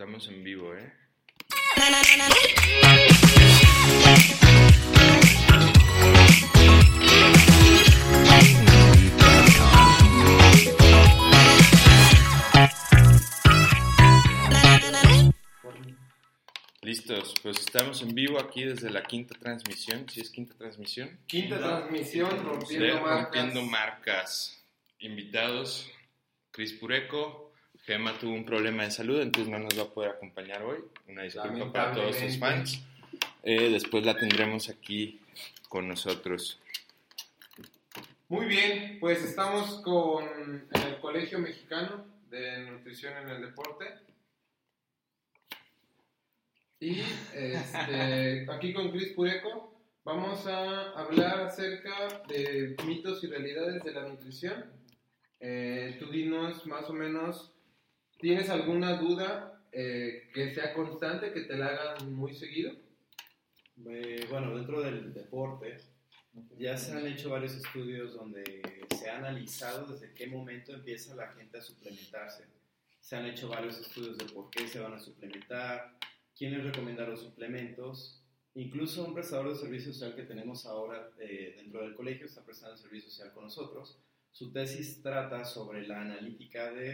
Estamos en vivo, ¿eh? Listos, pues estamos en vivo aquí desde la quinta transmisión, si es quinta transmisión, Quinta transmisión, de rompiendo marcas. Rompiendo Marcas. Invitados, Cris Pureco, Gema tuvo un problema de salud, entonces no nos va a poder acompañar hoy. Una disculpa para todos sus fans. Eh, después la tendremos aquí con nosotros. Muy bien, pues estamos con el Colegio Mexicano de Nutrición en el Deporte. Y este, aquí con Cris Pureco vamos a hablar acerca de mitos y realidades de la nutrición. Eh, tú dinos más o menos, ¿tienes alguna duda eh, que sea constante, que te la hagan muy seguido? Eh, bueno, dentro del deporte ya se han hecho varios estudios donde se ha analizado desde qué momento empieza la gente a suplementarse. Se han hecho varios estudios de por qué se van a suplementar, quiénes recomiendan los suplementos. Incluso un prestador de servicio social que tenemos ahora eh, dentro del colegio está prestando servicio social con nosotros. Su tesis trata sobre la analítica de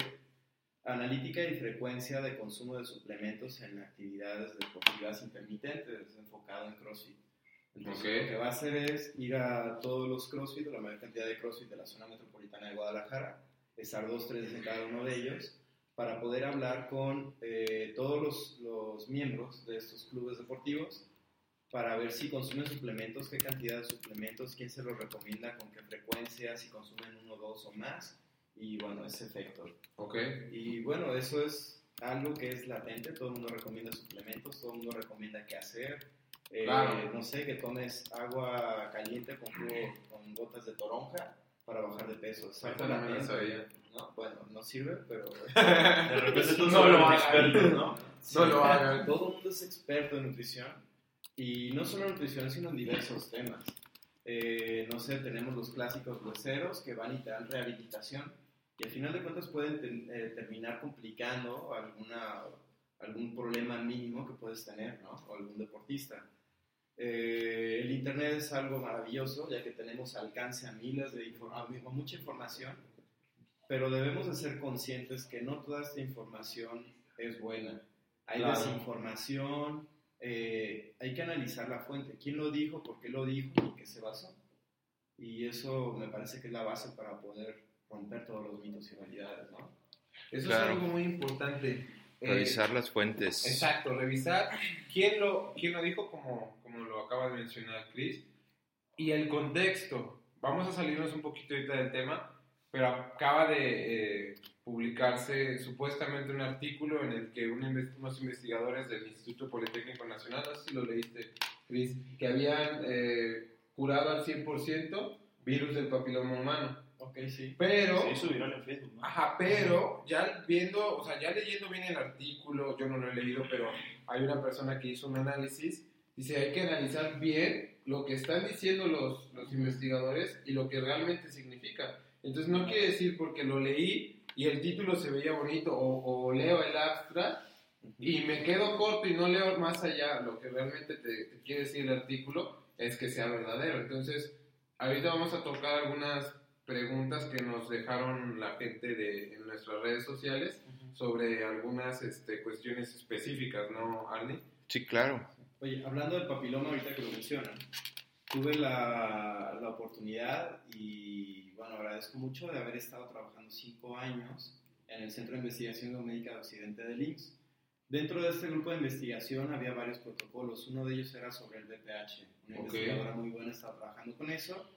analítica y frecuencia de consumo de suplementos en actividades deportivas intermitentes, enfocado en CrossFit. Entonces, Ok. lo que va a hacer es ir a todos los CrossFit, la mayor cantidad de CrossFit de la zona metropolitana de Guadalajara, estar dos, tres en cada uno de ellos, para poder hablar con eh, todos los, los miembros de estos clubes deportivos, para ver si consumen suplementos, qué cantidad de suplementos, quién se los recomienda, con qué frecuencia, si consumen uno, dos o más, y bueno, ese efecto. Ok. Y bueno, eso es algo que es latente, todo el mundo recomienda suplementos, todo el mundo recomienda qué hacer. Eh, Claro. No sé, que tomes agua caliente con, jugo- con gotas de toronja para bajar de peso. Es algo Esa no. ¿no? Bueno, no sirve, pero... De repente tú No no lo expertos, ¿no? No lo hagan. Todo el mundo es experto en nutrición y no solo en nutrición, sino en diversos temas. Eh, no sé, tenemos los clásicos hueseros que van y te dan rehabilitación y al final de cuentas pueden ten- eh, terminar complicando alguna, algún problema mínimo que puedes tener, ¿no? O algún deportista. Eh, el Internet es algo maravilloso, ya que tenemos alcance a miles de infor- a mi- a mucha información, pero debemos de ser conscientes que no toda esta información es buena. Hay Claro. desinformación, eh, hay que analizar la fuente, quién lo dijo, por qué lo dijo y qué se basó. Y eso me parece que es la base para poder romper todos los mitos y realidades, ¿no? Eso Claro. es algo muy importante. Eh, Revisar las fuentes. Exacto, revisar quién lo, quién lo dijo, como, como lo acaba de mencionar Chris, y el contexto. Vamos a salirnos un poquito ahorita del tema, pero acaba de eh, publicarse supuestamente un artículo en el que unos investigadores del Instituto Politécnico Nacional, no sé si lo leíste, Chris, que habían eh, curado al 100% virus del papiloma humano. Ok, sí. Pero... Se hizo viral en Facebook, ¿no? Ajá, pero ya viendo, o sea, ya leyendo bien el artículo, yo no lo he leído, pero hay una persona que hizo un análisis, dice, hay que analizar bien lo que están diciendo los, los investigadores y lo que realmente significa. Entonces no quiere decir porque lo leí y el título se veía bonito o, o leo el abstract y me quedo corto y no leo más allá lo que realmente te, te quiere decir el artículo es que sea verdadero. Entonces, ahorita vamos a tocar algunas preguntas que nos dejaron la gente de, en nuestras redes sociales sobre algunas este, cuestiones específicas, ¿no, Arnie? Sí, claro. Oye, hablando del papiloma, ahorita que lo mencionan, tuve la, la oportunidad y, bueno, agradezco mucho de haber estado trabajando cinco años en el Centro de Investigación Biomédica de Occidente del IMSS. Dentro de este grupo de investigación había varios protocolos. Uno de ellos era sobre el BPH. Una Ok. investigadora muy buena estaba trabajando con eso.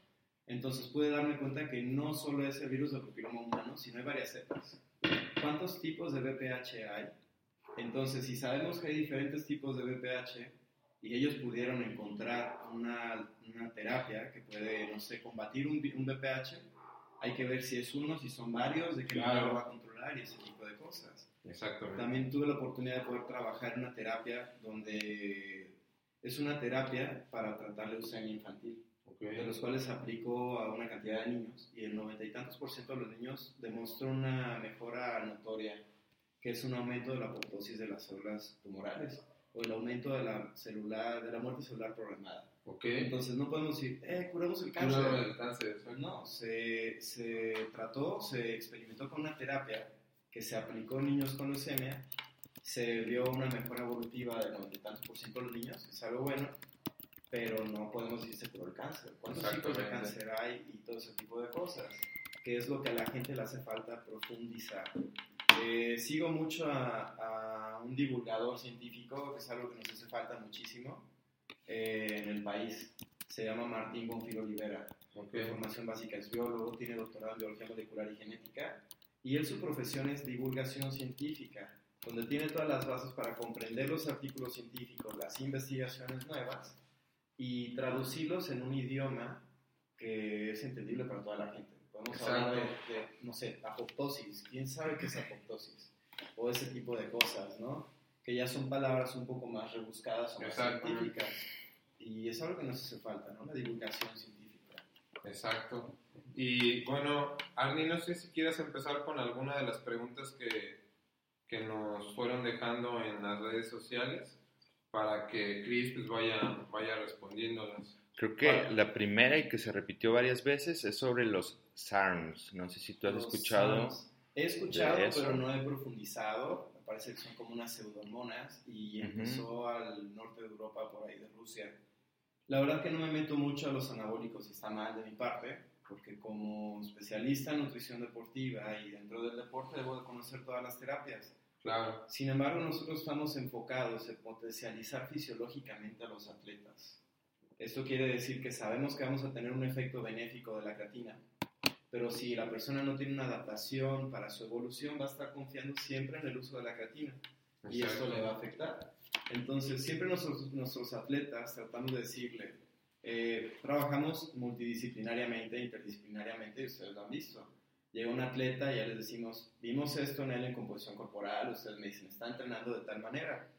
Entonces pude darme cuenta que no solo es el virus del papiloma humano, sino hay varias cepas. ¿Cuántos tipos de BPH hay? Entonces, si sabemos que hay diferentes tipos de BPH y ellos pudieron encontrar una, una terapia que puede, no sé, combatir un, un BPH, hay que ver si es uno, si son varios, de qué Claro. manera lo va a controlar y ese tipo de cosas. Exactamente. También tuve la oportunidad de poder trabajar en una terapia donde es una terapia para tratar leucemia infantil, de los cuales se aplicó a una cantidad de niños y el noventa y tantos por ciento de los niños demostró una mejora notoria que es un aumento de la apoptosis de las células tumorales o el aumento de la, celular, de la muerte celular programada. Okay. Entonces no podemos decir, eh, curamos el cáncer. Curamos el cáncer. No, se, se trató, se experimentó con una terapia que se aplicó en niños con leucemia, se vio una mejora evolutiva del 90 y tantos por ciento de los niños, que es algo bueno, pero no podemos decir se curó el cáncer. ¿Cuántos tipos de cáncer hay y todo ese tipo de cosas? Que es lo que a la gente le hace falta profundizar. Eh, sigo mucho a, a, un divulgador científico, que es algo que nos hace falta muchísimo eh, en el país. Se llama Martín Bonfil Olivera. Okay. Su formación básica es biólogo, tiene doctorado en biología molecular y genética. Y él su profesión es divulgación científica, donde tiene todas las bases para comprender los artículos científicos, las investigaciones nuevas y traducirlos en un idioma que es entendible para toda la gente. Podemos hablar de, no sé, apoptosis. ¿Quién sabe qué es apoptosis? O ese tipo de cosas, ¿no? Que ya son palabras un poco más rebuscadas o más científicas. Y es algo que nos hace falta, ¿no? La divulgación científica. Exacto. Y bueno, Arni, no sé si quieres empezar con alguna de las preguntas que, que nos fueron dejando en las redes sociales para que Chris pues, vaya, vaya respondiéndolas. Creo que la primera y que se repitió varias veces es sobre los SARMs. No sé si tú has escuchado. He escuchado, pero no he profundizado. Me parece que son como unas pseudomonas y empezó al norte de Europa, por ahí de Rusia. La verdad que no me meto mucho a los anabólicos y está mal de mi parte, porque como especialista en nutrición deportiva y dentro del deporte debo de conocer todas las terapias. Claro. Sin embargo, nosotros estamos enfocados en potencializar fisiológicamente a los atletas. Esto quiere decir que sabemos que vamos a tener un efecto benéfico de la creatina, pero si la persona no tiene una adaptación para su evolución, va a estar confiando siempre en el uso de la creatina y eso le va a afectar. Entonces, siempre nuestros, nuestros atletas tratamos de decirle, eh, trabajamos multidisciplinariamente, interdisciplinariamente, y ustedes lo han visto llega un atleta y ya les decimos, vimos esto en él en composición corporal, ustedes me dicen, está entrenando de tal manera.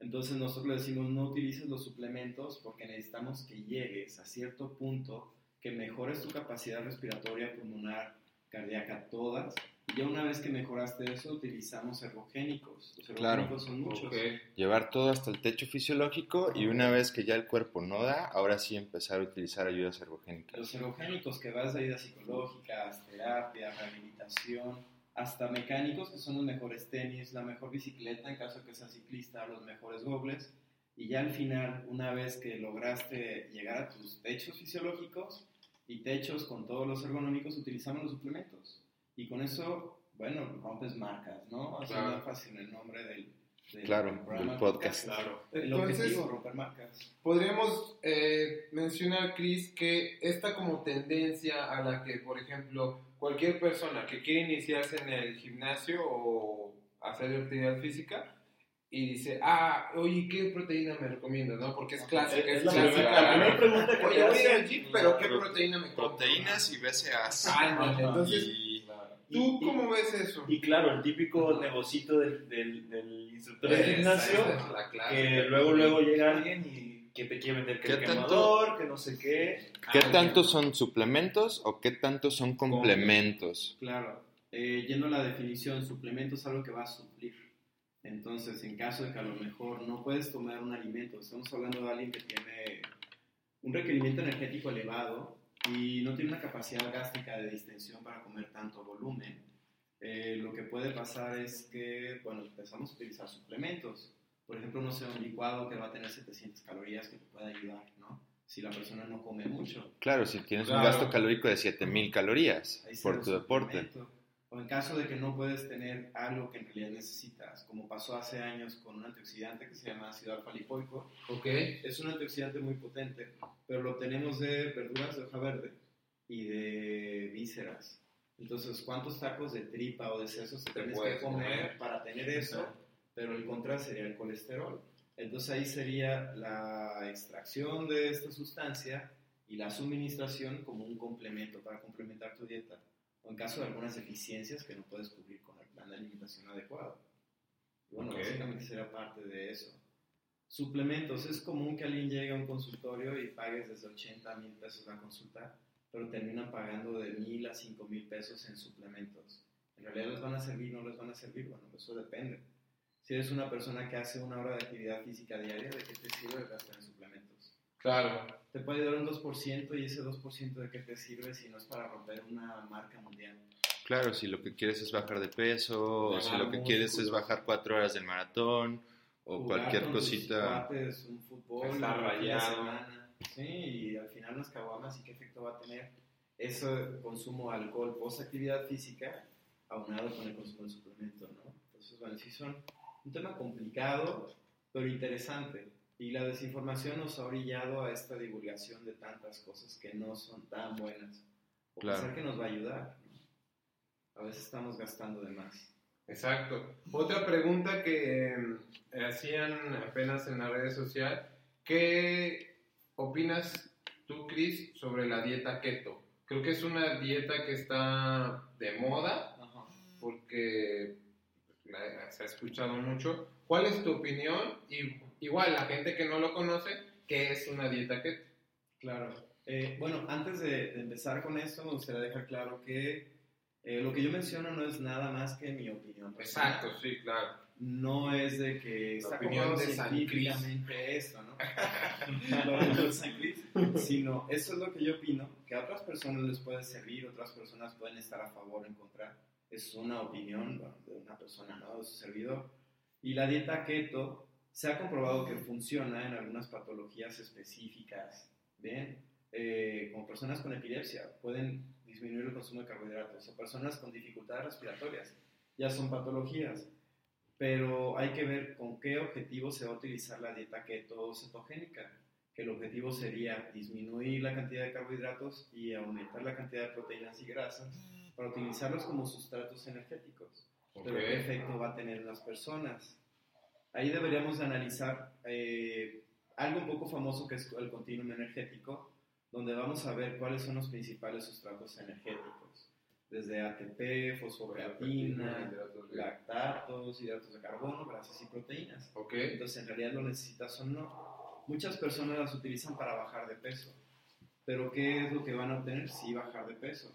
Entonces nosotros le decimos, no utilices los suplementos porque necesitamos que llegues a cierto punto que mejores tu capacidad respiratoria, pulmonar, cardíaca, todas, ya una vez que mejoraste eso, utilizamos ergogénicos. Los ergogénicos son muchos. Llevar todo hasta el techo fisiológico y una vez que ya el cuerpo no da, ahora sí empezar a utilizar ayudas ergogénicas. Los ergogénicos que vas de ayudas psicológicas, terapia, rehabilitación, hasta mecánicos que son los mejores tenis, la mejor bicicleta en caso de que seas ciclista, los mejores gobles. Y ya al final, una vez que lograste llegar a tus techos fisiológicos y techos con todos los ergonómicos, utilizamos los suplementos. Y con eso, bueno, rompes marcas, ¿no? Haciendo claro. énfasis en el nombre del, del, claro, del podcast. Claro. El objetivo, romper marcas. Podríamos eh, mencionar, Chris, que esta como tendencia a la que, por ejemplo, cualquier persona que quiere iniciarse en el gimnasio o hacer actividad física, y dice, ah, oye, ¿qué proteína me recomiendas? ¿no? Porque es clásica. Es, es la primera pregunta que Oye, voy al gym, pero ¿qué proteína me compro? Proteínas y BCAAs. Ah, entonces, Y- ¿tú Y- cómo ves eso? Y claro, el típico negocito del, del, del instructor de gimnasio, es la clásica. que luego luego llega alguien y que te quiere vender que el ¿Qué tanto- quemador, que no sé qué. ¿Qué Ah, tanto son suplementos o qué tanto son complementos? Claro. Eh, yendo a la definición, suplemento es algo que va a suplir. Entonces, en caso de que a lo mejor no puedes tomar un alimento, estamos hablando de alguien que tiene un requerimiento energético elevado y no tiene una capacidad gástrica de distensión para comer tanto volumen, eh, lo que puede pasar es que, bueno, empezamos a utilizar suplementos. Por ejemplo, no sé, un licuado que va a tener 700 calorías que te puede ayudar, ¿no? Si la persona no come mucho. Claro, si tienes un gasto calórico de 7000 calorías por tu deporte. suplemento. O en caso de que no puedes tener algo que en realidad necesitas, como pasó hace años con un antioxidante que se llama ácido alfa lipoico. Es un antioxidante muy potente, pero lo tenemos de verduras de hoja verde y de vísceras. Entonces, ¿cuántos tacos de tripa o de sesos te tienes que comer, comer. para tener eso? Pero el contra sería el colesterol. Entonces ahí sería la extracción de esta sustancia y la suministración como un complemento para complementar tu dieta. O en caso de algunas deficiencias que no puedes cubrir con el plan de alimentación adecuado. Y bueno, Ok. básicamente será parte de eso. Suplementos. Es común que alguien llegue a un consultorio y pagues desde 80 mil pesos la consulta, pero terminan pagando de mil a 5 mil pesos en suplementos. ¿En realidad les van a servir o no les van a servir? Bueno, eso depende. Si eres una persona que hace una hora de actividad física diaria, ¿de qué te sirve gastar en suplementos? Claro. Te puede dar un 2% y ese 2% de qué te sirve si no es para romper una marca mundial. Claro, si lo que quieres es bajar de peso, o si lo que quieres es bajar cuatro horas del maratón, o cualquier cosita. Cuates, un fútbol, Estar rayado. Sí, y al final las caguamas y qué efecto va a tener ese consumo de alcohol post actividad física aunado con el consumo de suplemento, ¿no? Entonces, bueno, sí son un tema complicado, pero interesante. Y la desinformación nos ha orillado a esta divulgación de tantas cosas que no son tan buenas. O Claro. pensar que nos va a ayudar. ¿no? A veces estamos gastando de más. Exacto. Otra pregunta que eh, hacían apenas en la red social, ¿qué opinas tú, Chris, sobre la dieta keto? Creo que es una dieta que está de moda porque la- se ha escuchado mucho. ¿Cuál es tu opinión? Y igual, la gente que no lo conoce, ¿qué es una dieta keto? Claro. Eh, bueno, antes de, de empezar con esto, me gustaría dejar claro que eh, lo que yo menciono no es nada más que mi opinión. personal. Exacto, sí, claro. No es de que está opinión de San científicamente esto, ¿no? Lo de San Cris. Sino, eso es lo que yo opino, que a otras personas les puede servir, otras personas pueden estar a favor o en contra. Es una opinión bueno, de una persona, ¿no? De su servidor. Y la dieta keto se ha comprobado que funciona en algunas patologías específicas. Bien, eh, como personas con epilepsia pueden disminuir el consumo de carbohidratos o personas con dificultades respiratorias, ya son patologías. Pero hay que ver con qué objetivo se va a utilizar la dieta keto cetogénica, que el objetivo sería disminuir la cantidad de carbohidratos y aumentar la cantidad de proteínas y grasas para utilizarlos como sustratos energéticos pero qué efecto va a tener en las personas. Ahí deberíamos de analizar eh, algo un poco famoso que es el continuum energético, donde vamos a ver cuáles son los principales sustratos energéticos, desde ATP, fosfocreatina, lactatos, hidratos de carbono, grasas y proteínas. Ok. Entonces, en realidad lo necesitas o no. Muchas personas las utilizan para bajar de peso, pero ¿qué es lo que van a obtener? Sí, bajar de peso.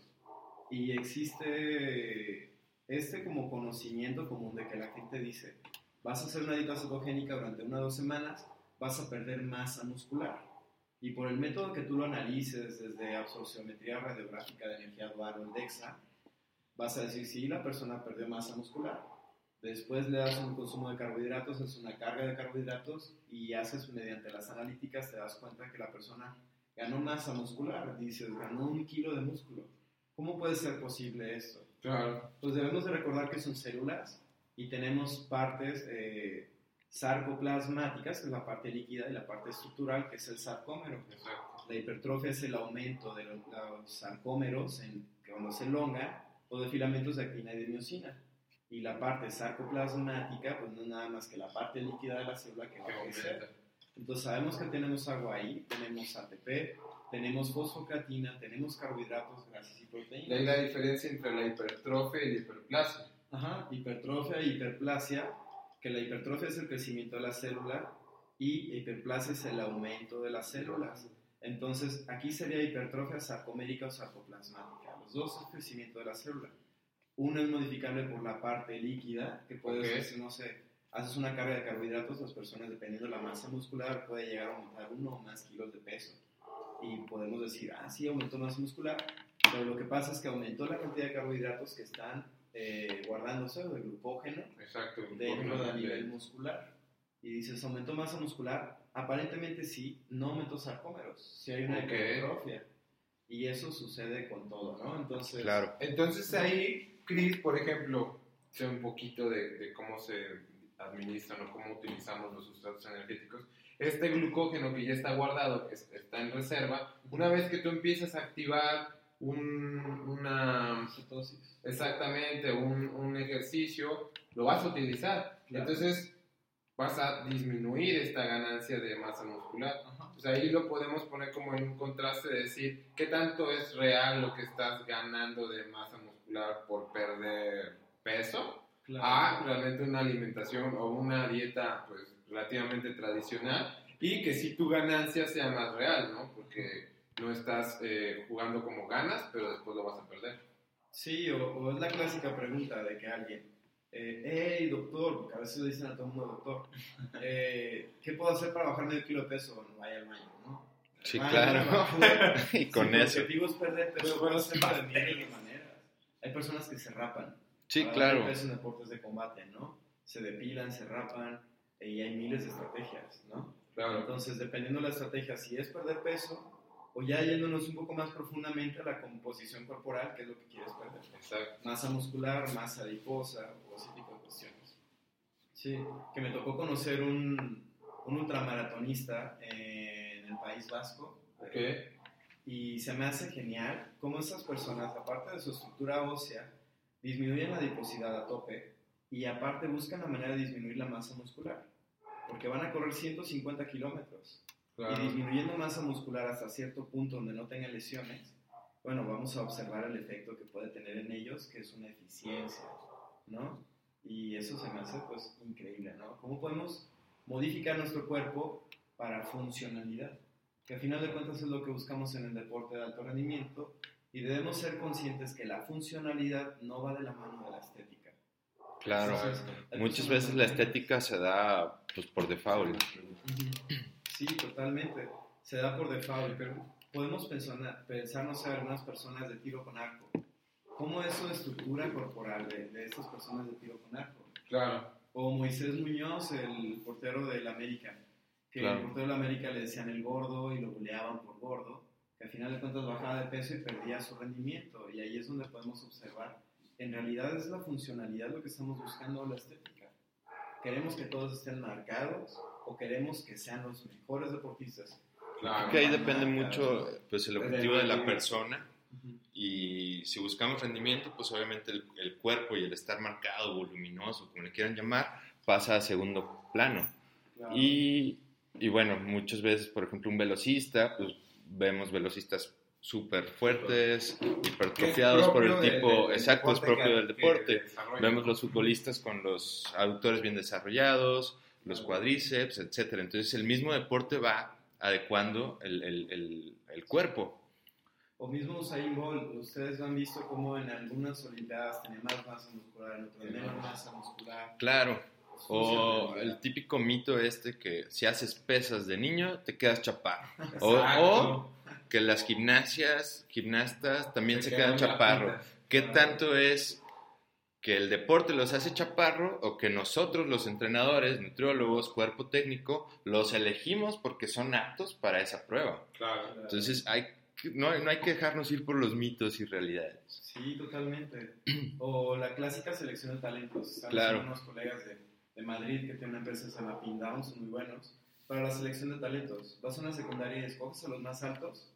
Y existe este como conocimiento común de que la gente dice, vas a hacer una dieta cetogénica durante una o dos semanas, vas a perder masa muscular. Y por el método que tú lo analices desde absorciometría radiográfica de energía dual o DEXA, vas a decir, sí, la persona perdió masa muscular. Después le das un consumo de carbohidratos, es una carga de carbohidratos y haces mediante las analíticas te das cuenta que la persona ganó masa muscular, dices, ganó un kilo de músculo. ¿Cómo puede ser posible esto? Claro. Pues debemos de recordar que son células y tenemos partes eh, sarcoplasmáticas, que es la parte líquida, y la parte estructural, que es el sarcómero. Exacto. La hipertrofia es el aumento de los, los sarcómeros en, cuando se elongan o de filamentos de actina y de miosina. Y la parte sarcoplasmática, pues no es nada más que la parte líquida de la célula que va a crecer. Entonces sabemos que tenemos agua ahí, tenemos ATP, tenemos fosfocreatina, tenemos carbohidratos, grasas y Y ahí proteínas. la diferencia entre la hipertrofia y la hiperplasia. Ajá, hipertrofia e hiperplasia, que la hipertrofia es el crecimiento de la célula y hiperplasia es el aumento de las células. Entonces, aquí sería hipertrofia sarcomérica o sarcoplasmática. Los dos son crecimiento de la célula. Uno es modificable por la parte líquida, que puede Ok. ser, no sé, haces una carga de carbohidratos, las personas, dependiendo de la masa muscular, puede llegar a aumentar uno o más kilos de peso. Y podemos decir, ah, sí, aumentó masa muscular, pero lo que pasa es que aumentó la cantidad de carbohidratos que están eh, guardándose, o de glucógeno, Exacto. dentro Bueno, del nivel muscular. Y dices, aumentó masa muscular. Aparentemente sí, no aumentó sarcómeros. Si hay una Ok. hipertrofia. Y eso sucede con todo, ¿no? Entonces, Claro. Entonces ahí, Chris, por ejemplo, sé un poquito de, de cómo se administran o cómo utilizamos los sustratos energéticos. Este glucógeno que ya está guardado, que es- está en reserva, una vez que tú empiezas a activar un, una, cetosis. exactamente, un, un ejercicio, lo vas a utilizar. Claro. Entonces vas a disminuir esta ganancia de masa muscular. Ajá. Pues ahí lo podemos poner como en un contraste de decir qué tanto es real lo que estás ganando de masa muscular por perder peso Claro. a realmente una alimentación o una dieta pues relativamente tradicional y que si tu ganancia sea más real, ¿no? Porque no estás eh, jugando como ganas, pero después lo vas a perder. Sí, o, es la clásica pregunta de que alguien, eh, hey doctor, porque a veces le dicen a todo el mundo doctor, eh, ¿qué puedo hacer para bajar medio kilo de peso? No vaya al baño, ¿no? Sí, claro. y con si eso. El objetivo es perder peso, puedo hacerlo de miles de maneras. Hay personas que se rapan. Sí, para claro. Perder peso en deportes de combate, ¿no? Se depilan, se rapan, y hay miles de estrategias, ¿no? Claro. Entonces, dependiendo de la estrategia, si es perder peso o ya yéndonos un poco más profundamente a la composición corporal, que es lo que quieres perder. Exacto. Masa muscular, masa adiposa o ese tipo de cuestiones. Sí, que me tocó conocer un, un ultramaratonista en el País Vasco. Ok. Y se me hace genial cómo esas personas, aparte de su estructura ósea, disminuyen la adiposidad a tope y aparte buscan la manera de disminuir la masa muscular. Porque van a correr 150 kilómetros y Claro. disminuyendo masa muscular hasta cierto punto donde no tengan lesiones, bueno, vamos a observar el efecto que puede tener en ellos, que es una eficiencia, ¿no? Y eso se me hace pues increíble, ¿no? ¿Cómo podemos modificar nuestro cuerpo para funcionalidad? Que al final de cuentas es lo que buscamos en el deporte de alto rendimiento y debemos ser conscientes que la funcionalidad no va de la mano de la estética. Claro. Entonces, Muchas veces la estética se da pues por default. Sí, totalmente. Se da por default, pero podemos pensar, pensar no sé, algunas personas de tiro con arco. ¿Cómo es su estructura corporal de, de estas personas de tiro con arco? Claro. O Moisés Muñoz, el portero del América, que Claro. el portero del América le decían el gordo y lo buleaban por gordo, que al final de cuentas bajaba de peso y perdía su rendimiento. Y ahí es donde podemos observar, en realidad es la funcionalidad lo que estamos buscando la estética. Queremos que todos estén marcados o queremos que sean los mejores deportistas. Claro. Que ahí depende mucho pues el objetivo de la persona y si buscamos rendimiento pues obviamente el, el cuerpo y el estar marcado, voluminoso, como le quieran llamar, pasa a segundo plano. Claro. Y, y bueno, muchas veces, por ejemplo, un velocista, pues vemos velocistas súper fuertes, hipertrofiados por el del- tipo, del exacto, es propio que- del deporte. Vemos los futbolistas con los aductores bien desarrollados, los cuádriceps, etcétera. Entonces el mismo deporte va adecuando el, el- el- el cuerpo. O mismo Usain Bolt, ustedes han visto cómo en algunas olimpiadas tenía más masa muscular, en otras menos masa muscular. Claro. O el típico mito este que si haces pesas de niño te quedas chaparro. O, o que las gimnasias, gimnastas también se, quedan quedan chaparro. ¿Qué tanto es que el deporte los hace chaparro o que nosotros los entrenadores, nutriólogos, cuerpo técnico, los elegimos porque son aptos para esa prueba? Claro. Entonces hay que- no, no hay que dejarnos ir por los mitos y realidades. Sí, totalmente. O la clásica selección de talentos. Están Claro. unos colegas de, de Madrid que tienen una empresa que se llama Pin Down, son muy buenos. Para la selección de talentos, vas a una secundaria y escoges a los más altos.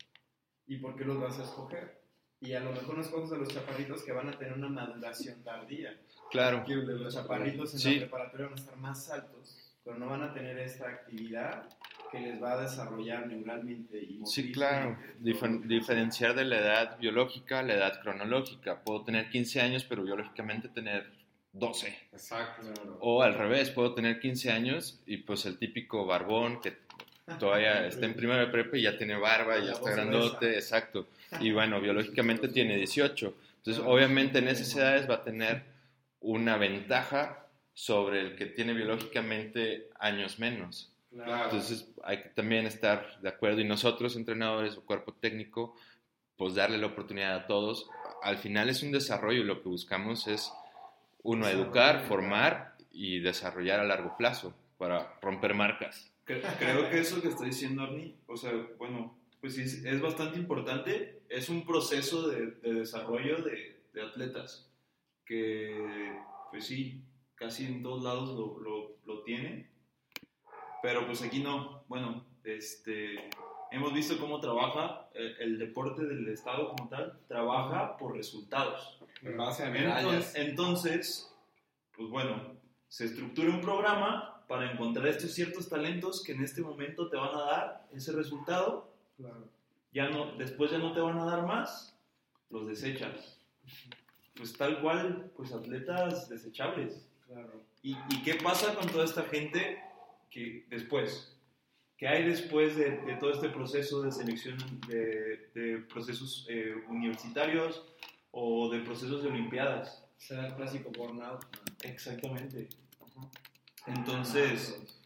¿Y por qué los vas a escoger? Y a lo mejor no escoges a los chaparritos que van a tener una maduración tardía. Claro. Que los chaparritos en Sí. la preparatoria van a estar más altos, pero no van a tener esta actividad que les va a desarrollar neuralmente y Sí, claro. Difer- diferenciar de la edad biológica a la edad cronológica. Puedo tener 15 años, pero biológicamente tener 12. Exacto. O al revés, puedo tener 15 años y pues el típico barbón que todavía está en primera de prepa y ya tiene barba, La ya está grandote, exacto. Y bueno, biológicamente tiene 18. Entonces, obviamente en esas edades va a tener una ventaja sobre el que tiene biológicamente años menos. Claro. Entonces hay que también estar de acuerdo y nosotros entrenadores o cuerpo técnico, pues darle la oportunidad a todos. Al final es un desarrollo y lo que buscamos es, uno, educar, formar y desarrollar a largo plazo para romper marcas. Cre- Creo que eso que está diciendo Arnie, o sea, bueno, pues sí, es, es bastante importante. Es un proceso de, de desarrollo de, de atletas que, pues sí, casi en todos lados lo, lo, lo tienen. Pero pues aquí no. Bueno, este, hemos visto cómo trabaja el, el deporte del Estado como tal. Trabaja por resultados. En base a Entonces, medallas. entonces, pues bueno, se estructura un programa para encontrar estos ciertos talentos que en este momento te van a dar ese resultado. Claro. Ya no, después ya no te van a dar más, los desechas. Pues tal cual, pues atletas desechables. Claro. ¿Y, y qué pasa con toda esta gente que después? ¿Qué hay después de, de todo este proceso de selección de, de procesos eh, universitarios o de procesos de Olimpiadas. Será el clásico burnout. Exactamente. Entonces,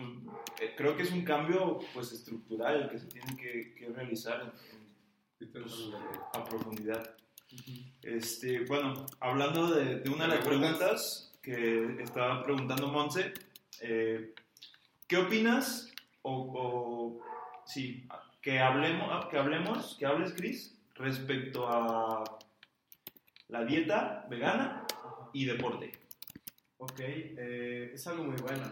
pues, eh, creo que es un cambio pues estructural que se tiene que, que realizar en- en- pues, a profundidad. Este, bueno, hablando de, de una de las preguntas que estaba preguntando Monse, eh, ¿qué opinas o, o- sí, que hablemos, que hablemos, que hables, Chris, respecto a la dieta vegana y deporte? Ok, eh, es algo muy bueno.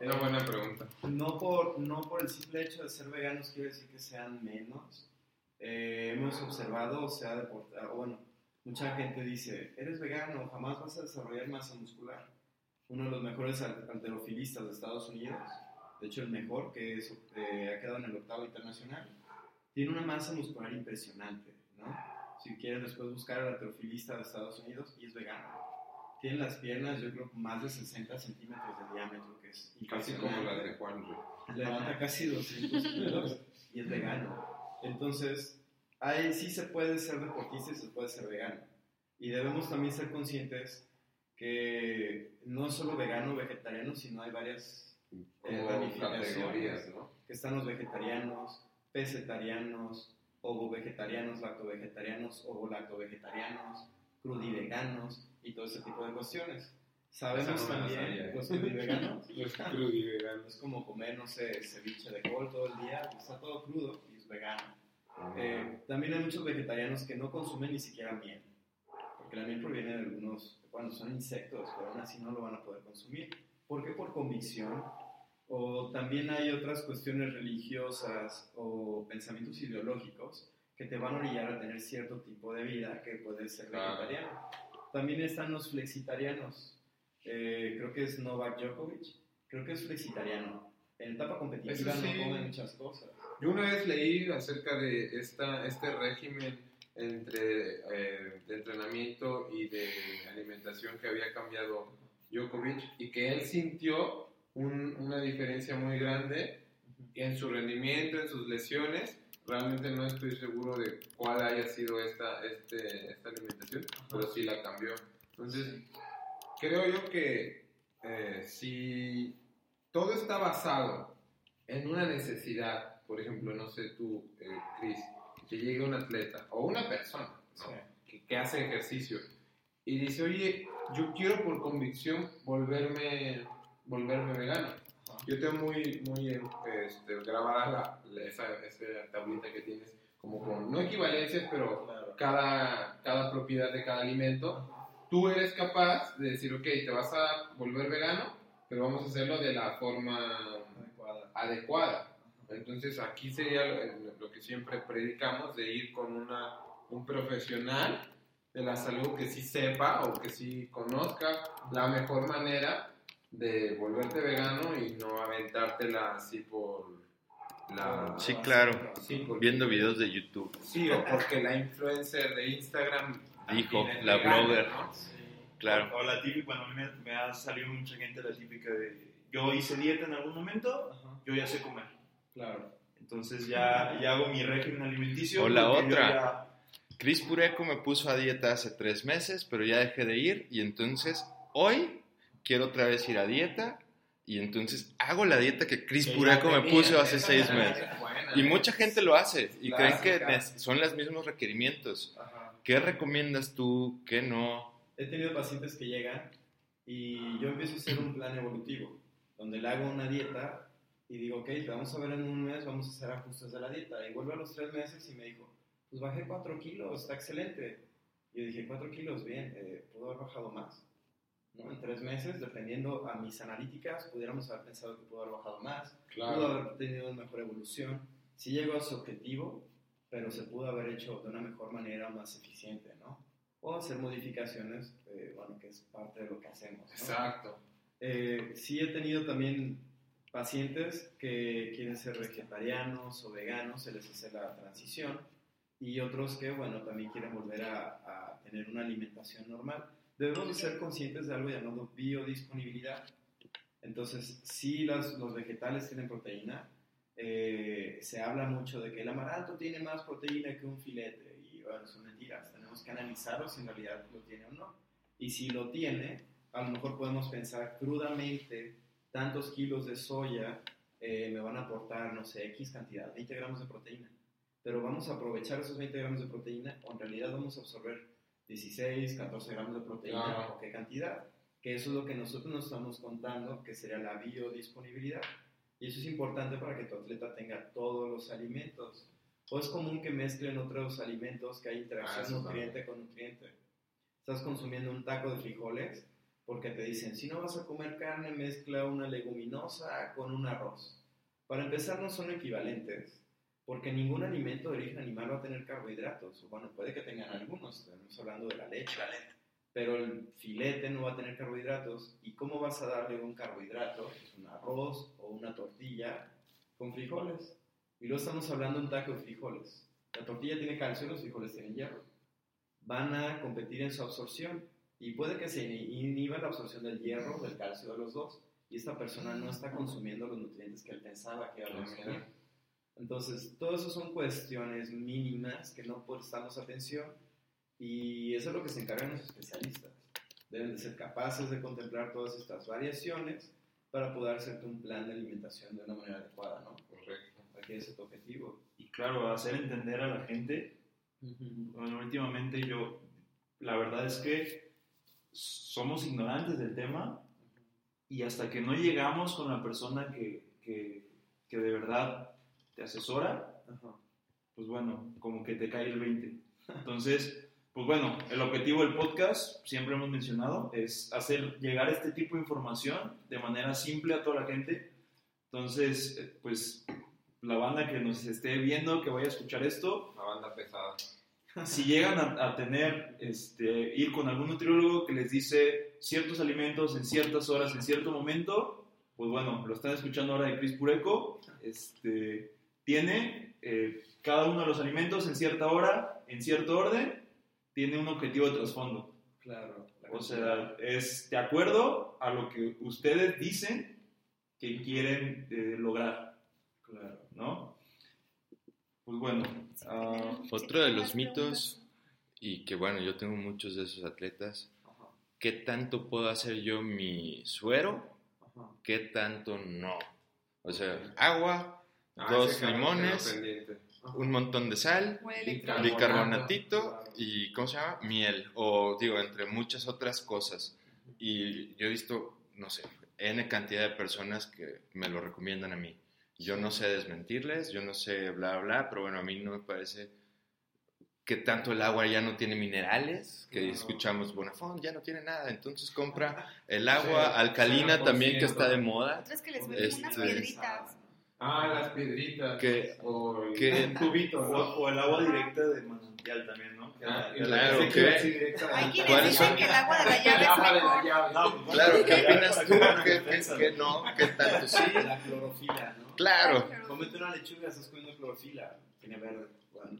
Eh, buena pregunta. No por, no por el simple hecho de ser veganos quiere decir que sean menos. Eh, hemos observado, o sea, deport- ah, bueno, mucha gente dice, eres vegano, jamás vas a desarrollar masa muscular. Uno de los mejores al- halterofilistas de Estados Unidos, de hecho el mejor, que es, eh, ha quedado en el octavo internacional, tiene una masa muscular impresionante, ¿no? Si quieres después buscar al halterofilista de Estados Unidos y es vegano. Tiene las piernas, yo creo, más de 60 centímetros de diámetro, que es Casi como las de Juan. güey. levanta casi 200 kilos y es vegano. Entonces, ahí sí se puede ser deportista y se puede ser vegano. Y debemos también ser conscientes que no es solo vegano o vegetariano, sino hay varias eh, ramificaciones. ¿no? Que están los vegetarianos, pesetarianos, ovo-vegetarianos, lacto-vegetarianos, ovo-lacto-vegetarianos, crudiveganos y todo ese tipo de cuestiones. Sabemos no también sabía. los crudiveganos. Los crudiveganos. Es como comer, no sé, ceviche de col todo el día, está todo crudo y es vegano. Eh, también hay muchos vegetarianos que no consumen ni siquiera miel, porque la miel proviene de algunos, cuando son insectos, pero aún así no lo van a poder consumir. ¿Por qué? Por convicción. O también hay otras cuestiones religiosas o pensamientos ideológicos que te van a orillar a tener cierto tipo de vida que puede ser vegetariano. También están los flexitarianos. Eh, creo que es Novak Djokovic. Creo que es flexitariano. En etapa competitiva sí. no come muchas cosas. Yo una vez leí acerca de esta, este régimen entre eh, de entrenamiento y de alimentación que había cambiado Djokovic y que él sintió un- una diferencia muy grande en su rendimiento, en sus lesiones. Realmente no estoy seguro de cuál haya sido esta, este, esta alimentación, pero sí la cambió. Entonces, creo yo que eh, si todo está basado en una necesidad, por ejemplo, no sé tú, eh, Chris, que llegue un atleta o una persona ¿no? que, que hace ejercicio y dice, oye, yo quiero por convicción volverme, volverme vegano. Yo tengo muy, muy este, grabada la, la- esa, esa tablita que tienes, como con, no equivalencias, pero Claro. cada, cada propiedad de cada alimento. Tú eres capaz de decir, ok, te vas a volver vegano, pero vamos a hacerlo de la forma Adecuada. adecuada. Entonces aquí sería lo, lo que siempre predicamos de ir con una, un profesional de la salud que sí sepa o que sí conozca la mejor manera de volverte vegano y no aventártela así por la... Sí, claro. Sí, porque- Viendo videos de YouTube. Sí, o porque la influencer de Instagram Dijo, la vegana, blogger. ¿no? Claro. O la típica, bueno, a mí me, me ha salido mucha gente la típica de, yo hice dieta en algún momento, Ajá. yo ya sé comer. Claro. Entonces ya, ya hago mi régimen alimenticio. O la otra. ya- Chris Pureco me puso a dieta hace tres meses, pero ya dejé de ir y entonces hoy quiero otra vez ir a dieta y entonces hago la dieta que Chris Que Pureco me puso hace seis meses. es buena, Y mucha gente lo hace y creen que son los mismos requerimientos. Ajá. ¿Qué recomiendas tú? ¿Qué no? He tenido pacientes que llegan y yo empiezo a hacer un plan evolutivo, donde le hago una dieta y digo, ok, te vamos a ver en un mes, vamos a hacer ajustes de la dieta. Y vuelve a los tres meses y me dijo, pues bajé cuatro kilos, está excelente. Y yo dije, cuatro kilos, bien, eh, ¿puedo haber bajado más? ¿No? En tres meses, dependiendo a mis analíticas, pudiéramos haber pensado que pudo haber bajado más, pudo Claro. haber tenido una mejor evolución. Sí llegó a su objetivo, pero se pudo haber hecho de una mejor manera, más eficiente, ¿no? O hacer modificaciones, eh, bueno, que es parte de lo que hacemos, ¿no? Exacto. Eh, sí he tenido también pacientes que quieren ser vegetarianos o veganos, se les hace la transición, y otros que, bueno, también quieren volver a, a tener una alimentación normal. Debemos de ser conscientes de algo llamado biodisponibilidad. Entonces, sí, las- los vegetales tienen proteína. eh, se habla mucho de que el amaranto tiene más proteína que un filete. Y bueno, son mentiras. Tenemos que analizarlo si en realidad lo tiene o no. Y si lo tiene, a lo mejor podemos pensar crudamente, tantos kilos de soya eh, me van a aportar, no sé, X cantidad, 20 gramos de proteína. Pero vamos a aprovechar esos 20 gramos de proteína o en realidad vamos a absorber 16, 14 gramos de proteína o qué cantidad. Que eso es lo que nosotros nos estamos contando, que sería la biodisponibilidad. Y eso es importante para que tu atleta tenga todos los alimentos. O es común que mezclen otros alimentos, que hay interacción ah, nutriente con nutriente. Estás consumiendo un taco de frijoles porque te dicen, si no vas a comer carne, mezcla una leguminosa con un arroz. Para empezar, no son equivalentes, porque ningún alimento de origen animal va a tener carbohidratos. Bueno, puede que tengan algunos, estamos hablando de la leche, pero el filete no va a tener carbohidratos. ¿Y cómo vas a darle un carbohidrato? un arroz o una tortilla con frijoles. Y luego estamos hablando de un taco de frijoles. La tortilla tiene calcio los frijoles tienen hierro. Van a competir en su absorción y puede que se inhiba la absorción del hierro, del calcio de los dos, y esta persona no está consumiendo los nutrientes que él pensaba que iba a consumir. Entonces, todo eso son cuestiones mínimas que no prestamos atención y eso es lo que se encargan los especialistas. Deben de ser capaces de contemplar todas estas variaciones para poder hacerte un plan de alimentación de una manera adecuada, ¿no? Correcto. Aquí es tu objetivo. Y claro, hacer entender a la gente. Bueno, últimamente yo, la verdad es que somos ignorantes del tema y hasta que no llegamos con la persona que, que, que de verdad te asesora, pues bueno, como que te cae el 20. Entonces, pues bueno, el objetivo del podcast, siempre hemos mencionado, es hacer llegar este tipo de información de manera simple a toda la gente. Entonces, eh, pues la banda que nos esté viendo, que vaya a escuchar esto. La banda pesada si llegan a, tener, este, ir con algún nutriólogo que les dice ciertos alimentos en ciertas horas, en cierto momento, pues bueno, lo están escuchando ahora de Chris Pureco, este, tiene eh, cada uno de los alimentos en cierta hora, en cierto orden, tiene un objetivo de trasfondo. Claro. O sea, es de acuerdo a lo que ustedes dicen que quieren eh, lograr. Claro. ¿No? Pues bueno. Ah, otro de los mitos, y que bueno, yo tengo muchos de esos atletas, ¿qué tanto puedo hacer yo mi suero? ¿Qué tanto no? O sea, agua, ah, dos limones, un montón de sal, bicarbonatito y, ¿cómo se llama? Miel, o digo, entre muchas otras cosas. Y yo he visto, no sé, N cantidad de personas que me lo recomiendan a mí. Yo no sé desmentirles, yo no sé bla, bla, pero bueno, a mí no me parece que tanto el agua ya no tiene minerales, que escuchamos Bonafón ya no tiene nada, entonces compra el agua alcalina también que está de moda. Otras que les venden unas este, piedritas. Ah, las piedritas. Que, o el, que, tubito, o, el agua directa de manantial también, ¿no? Ah, claro, que, Hay quienes dicen que el agua de la llave es mejor. claro, ¿qué opinas tú? ¿Qué, que no? ¿Qué tanto sí? La clorofila, ¿no? Claro. Comete una lechuga, estás comiendo clorofila. Tiene verde. Bueno.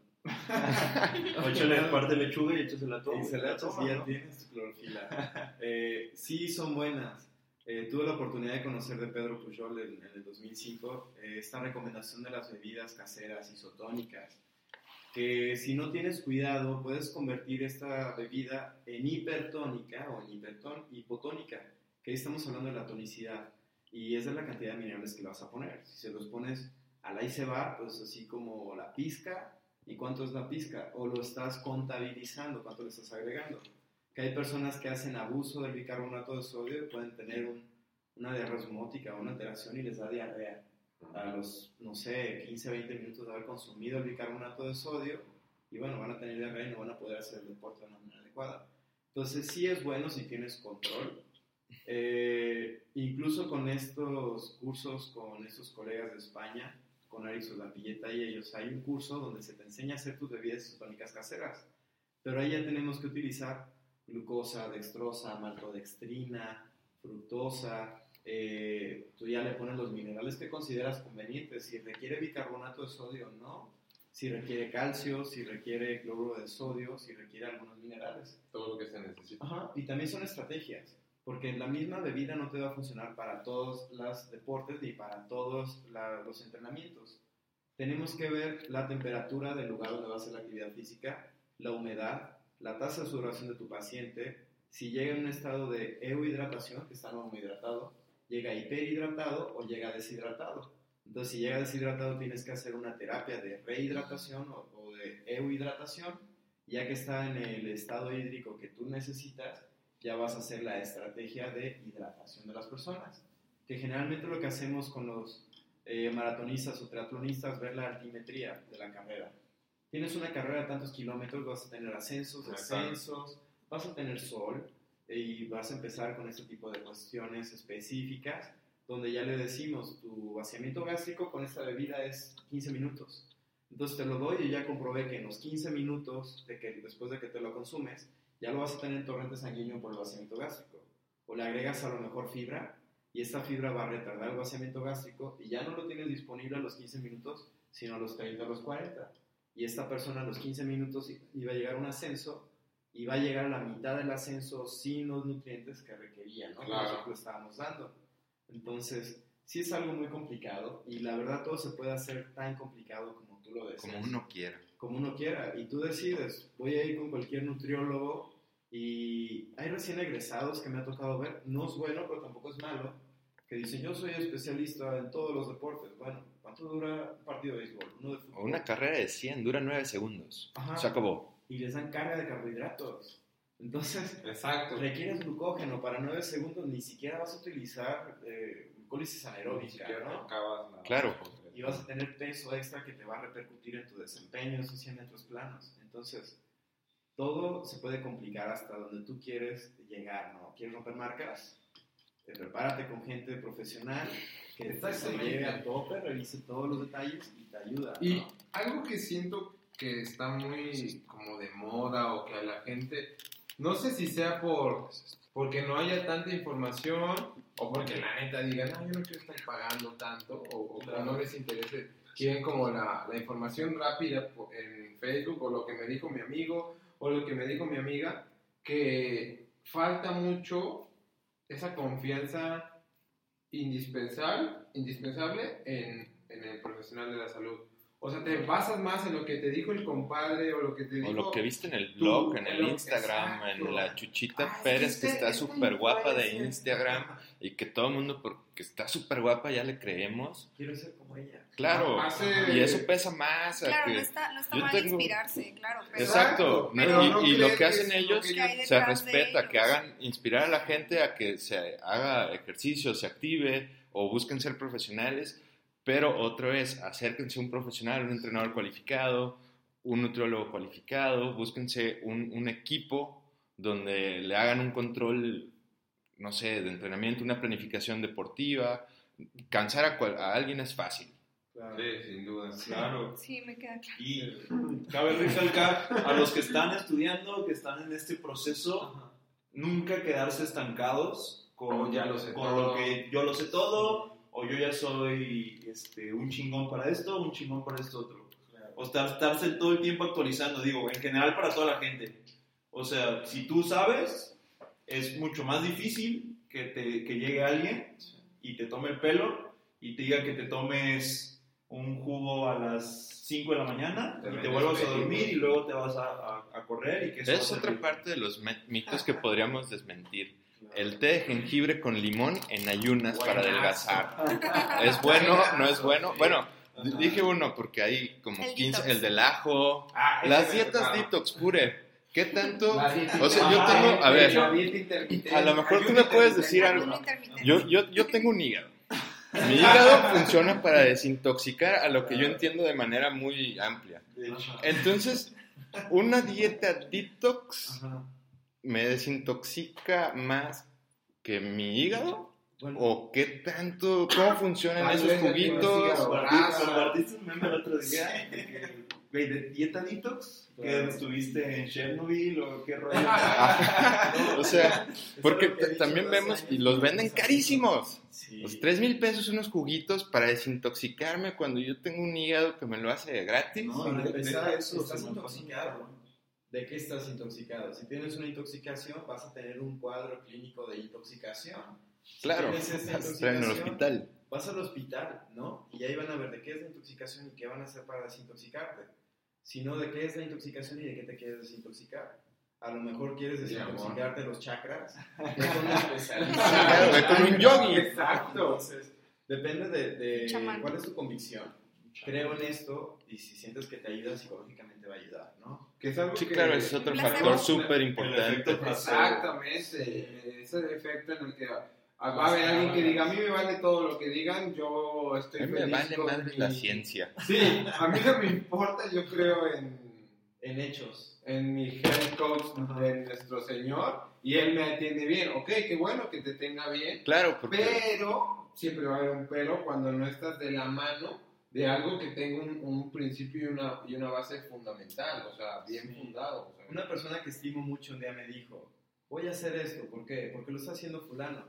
o échale parte de lechuga y échasela todo. Y se la echas y ya tienes clorofila. Eh, sí, son buenas. Eh, tuve la oportunidad de conocer de Pedro Pujol en, el 2005 eh, esta recomendación de las bebidas caseras isotónicas, que si no tienes cuidado puedes convertir esta bebida en hipertónica o en hipotónica, que ahí estamos hablando de la tonicidad, y es la cantidad de minerales que le vas a poner. Si se los pones al ahí se va, pues así como la pizca, ¿y cuánto es la pizca? O lo estás contabilizando, ¿cuánto le estás agregando? Que hay personas que hacen abuso del bicarbonato de sodio y pueden tener una diarrea osmótica o una alteración y les da diarrea a los, no sé, 15, 20 minutos de haber consumido el bicarbonato de sodio y bueno, van a tener diarrea y no van a poder hacer el deporte de una manera adecuada. Entonces sí es bueno si tienes control. Eh, incluso con estos cursos, con estos colegas de España, con Aris Pilleta y ellos, hay un curso donde se te enseña a hacer tus bebidas isotónicas caseras. Pero ahí ya tenemos que utilizar glucosa, dextrosa, maltodextrina, fructosa, eh, tú ya le pones los minerales que consideras convenientes, si requiere bicarbonato de sodio no, si requiere calcio, si requiere cloruro de sodio, si requiere algunos minerales. Todo lo que se necesita. Ajá, y también son estrategias, porque la misma bebida no te va a funcionar para todos los deportes ni para todos los entrenamientos. Tenemos que ver la temperatura del lugar donde va a ser la actividad física la humedad, la tasa de sudoración de tu paciente, si llega en un estado de euhidratación, que está no hidratado, llega hiperhidratado o llega deshidratado. Entonces, si llega deshidratado, tienes que hacer una terapia de rehidratación o, o de euhidratación. Ya que está en el estado hídrico que tú necesitas, ya vas a hacer la estrategia de hidratación de las personas. Que generalmente lo que hacemos con los eh, maratonistas o triatlonistas, ver la altimetría de la carrera. Tienes una carrera de tantos kilómetros, vas a tener ascensos, descensos, vas a tener sol y vas a empezar con este tipo de cuestiones específicas donde ya le decimos tu vaciamiento gástrico con esta bebida es 15 minutos. Entonces te lo doy y ya comprobé que en los 15 minutos de que, después de que te lo consumes, ya lo vas a tener en torrente sanguíneo por el vaciamiento gástrico. O le agregas a lo mejor fibra y esta fibra va a retardar el vaciamiento gástrico y ya no lo tienes disponible a los 15 minutos, sino a los 30 a los 40. Y esta persona a los 15 minutos iba a llegar a un ascenso y va a llegar a la mitad del ascenso sin los nutrientes que requería, ¿no? Claro. Que estábamos dando. Entonces, sí es algo muy complicado y la verdad todo se puede hacer tan complicado como tú lo deseas. Como uno quiera. Como uno quiera. Y tú decides, voy a ir con cualquier nutriólogo y hay recién egresados que me ha tocado ver, no es bueno, pero tampoco es malo, que dicen, yo soy especialista en todos los deportes. Bueno, ¿cuánto dura un partido de béisbol? Uno de fútbol. Una carrera de 100 dura 9 segundos. Se acabó. Y les dan carga de carbohidratos. Entonces, Exacto. requieres glucógeno para 9 segundos, ni siquiera vas a utilizar eh, glucólisis anaeróbica, ¿no? claro. Y vas a tener peso extra que te va a repercutir en tu desempeño en esos 100 metros planos. Entonces, todo se puede complicar hasta donde tú quieres llegar, ¿no? ¿Quieres romper marcas? Te prepárate con gente profesional que te lleve a tope, revise todos los detalles y te ayuda. Y algo que siento que está muy como de moda o que a la gente, no sé si sea por porque no haya tanta información o porque la neta diga, no, yo no quiero estar pagando tanto o, o no les interese, quieren como la, la información rápida en Facebook o lo que me dijo mi amigo o lo que me dijo mi amiga, que falta mucho esa confianza indispensable, indispensable en, en el profesional de la salud. O sea, te basas más en lo que te dijo el compadre o lo que te dijo... O lo que viste en el blog, en el Instagram, en la Chuchita Pérez, que está súper guapa de Instagram y que todo el mundo, porque está súper guapa, ya le creemos. Quiero ser como ella. Claro, y eso pesa más. Claro, no está, no está mal inspirarse, claro. Exacto, y, lo que hacen ellos se respeta, que hagan, inspirar a la gente a que se haga ejercicio, se active o busquen ser profesionales pero otro es, acérquense a un profesional, un entrenador cualificado, un nutriólogo cualificado, búsquense un, un equipo donde le hagan un control, no sé, de entrenamiento, una planificación deportiva. Cansar a, a alguien es fácil. Sí, sin duda. Claro. Sí, me queda claro. Y cabe recalcar a los que están estudiando, que están en este proceso, nunca quedarse estancados con, ya lo, sé con lo que yo lo sé todo o yo ya soy este, un chingón para esto, un chingón para esto otro. O estar, estarse todo el tiempo actualizando, digo, en general para toda la gente. O sea, si tú sabes, es mucho más difícil que, te, que llegue alguien y te tome el pelo y te diga que te tomes un jugo a las 5 de la mañana y te vuelvas a dormir y luego te vas a, a, correr. Y que es otra parte de los mitos que podríamos desmentir. El té de jengibre con limón en ayunas para adelgazar. ¿Es bueno? ¿No es bueno? Bueno, dije uno porque hay como 15, el del ajo, ah, las dietas detox pure. ¿Qué tanto? O sea, yo tengo, a ver, a lo mejor tú me puedes decir algo. Yo, yo, yo tengo un hígado. Mi hígado funciona para desintoxicar a lo que yo entiendo de manera muy amplia. Entonces, una dieta detox me desintoxica más que mi hígado? ¿O qué tanto? ¿Cómo funcionan esos juguitos? Compartiste un meme el otro día. Güey, ¿de dieta detox? ¿Que estuviste en Chernobyl o qué rollo? o sea, porque también vemos y los venden carísimos. Los 3 mil pesos unos juguitos para desintoxicarme cuando yo tengo un hígado que me lo hace gratis. No, de, eso, estás intoxicado. ¿De qué estás intoxicado? Si tienes una intoxicación, vas a tener un cuadro clínico de intoxicación. claro, vas en el hospital. Vas al hospital, ¿no? Y ahí van a ver de qué es la intoxicación y qué van a hacer para desintoxicarte. Sino de qué es la intoxicación y de qué te quieres desintoxicar. A lo mejor quieres desintoxicarte los chakras. Con un yogi. Exacto. Entonces, depende de, de cuál es tu convicción. Creo en esto y si sientes que te ayuda psicológicamente va a ayudar, ¿no? Que es algo Sí, que- claro, ese es otro factor súper importante. Exactamente, ese efecto en el que va a haber alguien que diga, a mí me vale todo lo que digan, yo A estoy mí me feliz vale con madre mi- la ciencia. Sí, a mí no me importa, yo creo en, En hechos. en mi head coach de nuestro Señor y Él me atiende bien. Ok, qué bueno que te tenga bien, Claro, porque pero siempre va a haber un pero cuando no estás de la mano de algo que tenga un, un principio y una, y una base fundamental, o sea, bien Sí. fundado. o sea. Una persona que estimo mucho un día me dijo, voy a hacer esto, ¿por qué? Porque lo está haciendo fulano.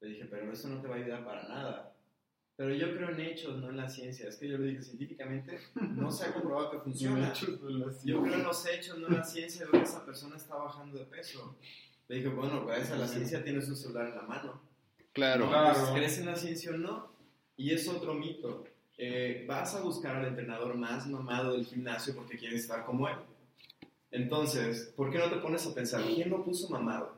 Le dije, pero eso no te va a ayudar para nada. Pero yo creo en hechos, no en la ciencia. Es que yo le dije, científicamente no se ha comprobado que funciona. Yo creo en los hechos, no en la ciencia. Veo que esa persona está bajando de peso. Le dije, bueno, gracias a la ciencia tienes un celular en la mano. claro, Claro. Pues, ¿Crees en la ciencia o no? Y es otro mito. Eh, vas a buscar al entrenador más mamado del gimnasio porque quieres estar como él. Entonces, ¿por qué no te pones a pensar quién lo puso mamado?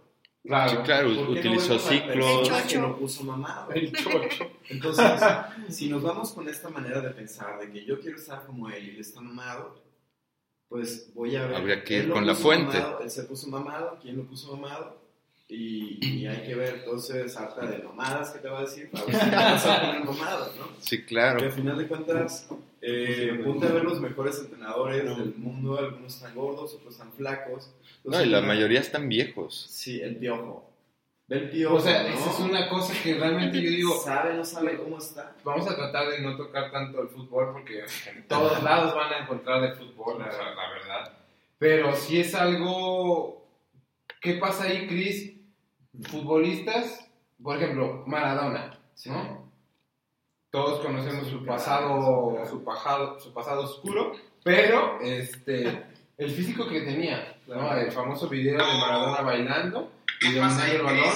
Claro. sí, claro, ¿Por qué no utilizó la ciclos. que Chocho. lo puso mamado? El chocho. Entonces, si nos vamos con esta manera de pensar de que yo quiero estar como él y él está mamado, pues voy a ver. Habría que ir con la fuente. mamado, él se puso mamado, ¿quién lo puso mamado? Y, y hay que ver, entonces, harta de mamadas que te va a decir para ver si te vas a poner mamado, ¿no? Sí, Que claro. al final de cuentas, eh, ponte a ver los mejores entrenadores del mundo, algunos están gordos, otros están flacos. Los No, y la mayoría están viejos. Sí, el piojo. Ve el piojo. O sea, ¿no? esa es una cosa que realmente yo digo, ¿Sabe no sabe cómo está? vamos a tratar de no tocar tanto el fútbol porque en todos lados van a encontrar de fútbol, sea, la verdad. Pero si es algo... ¿Qué pasa ahí, Chris? Futbolistas, por ejemplo, Maradona, ¿no? Todos conocemos su pasado, su pasado, su pasado oscuro, pero este, el físico que tenía, ¿no? El famoso video de Maradona bailando y dominando el balón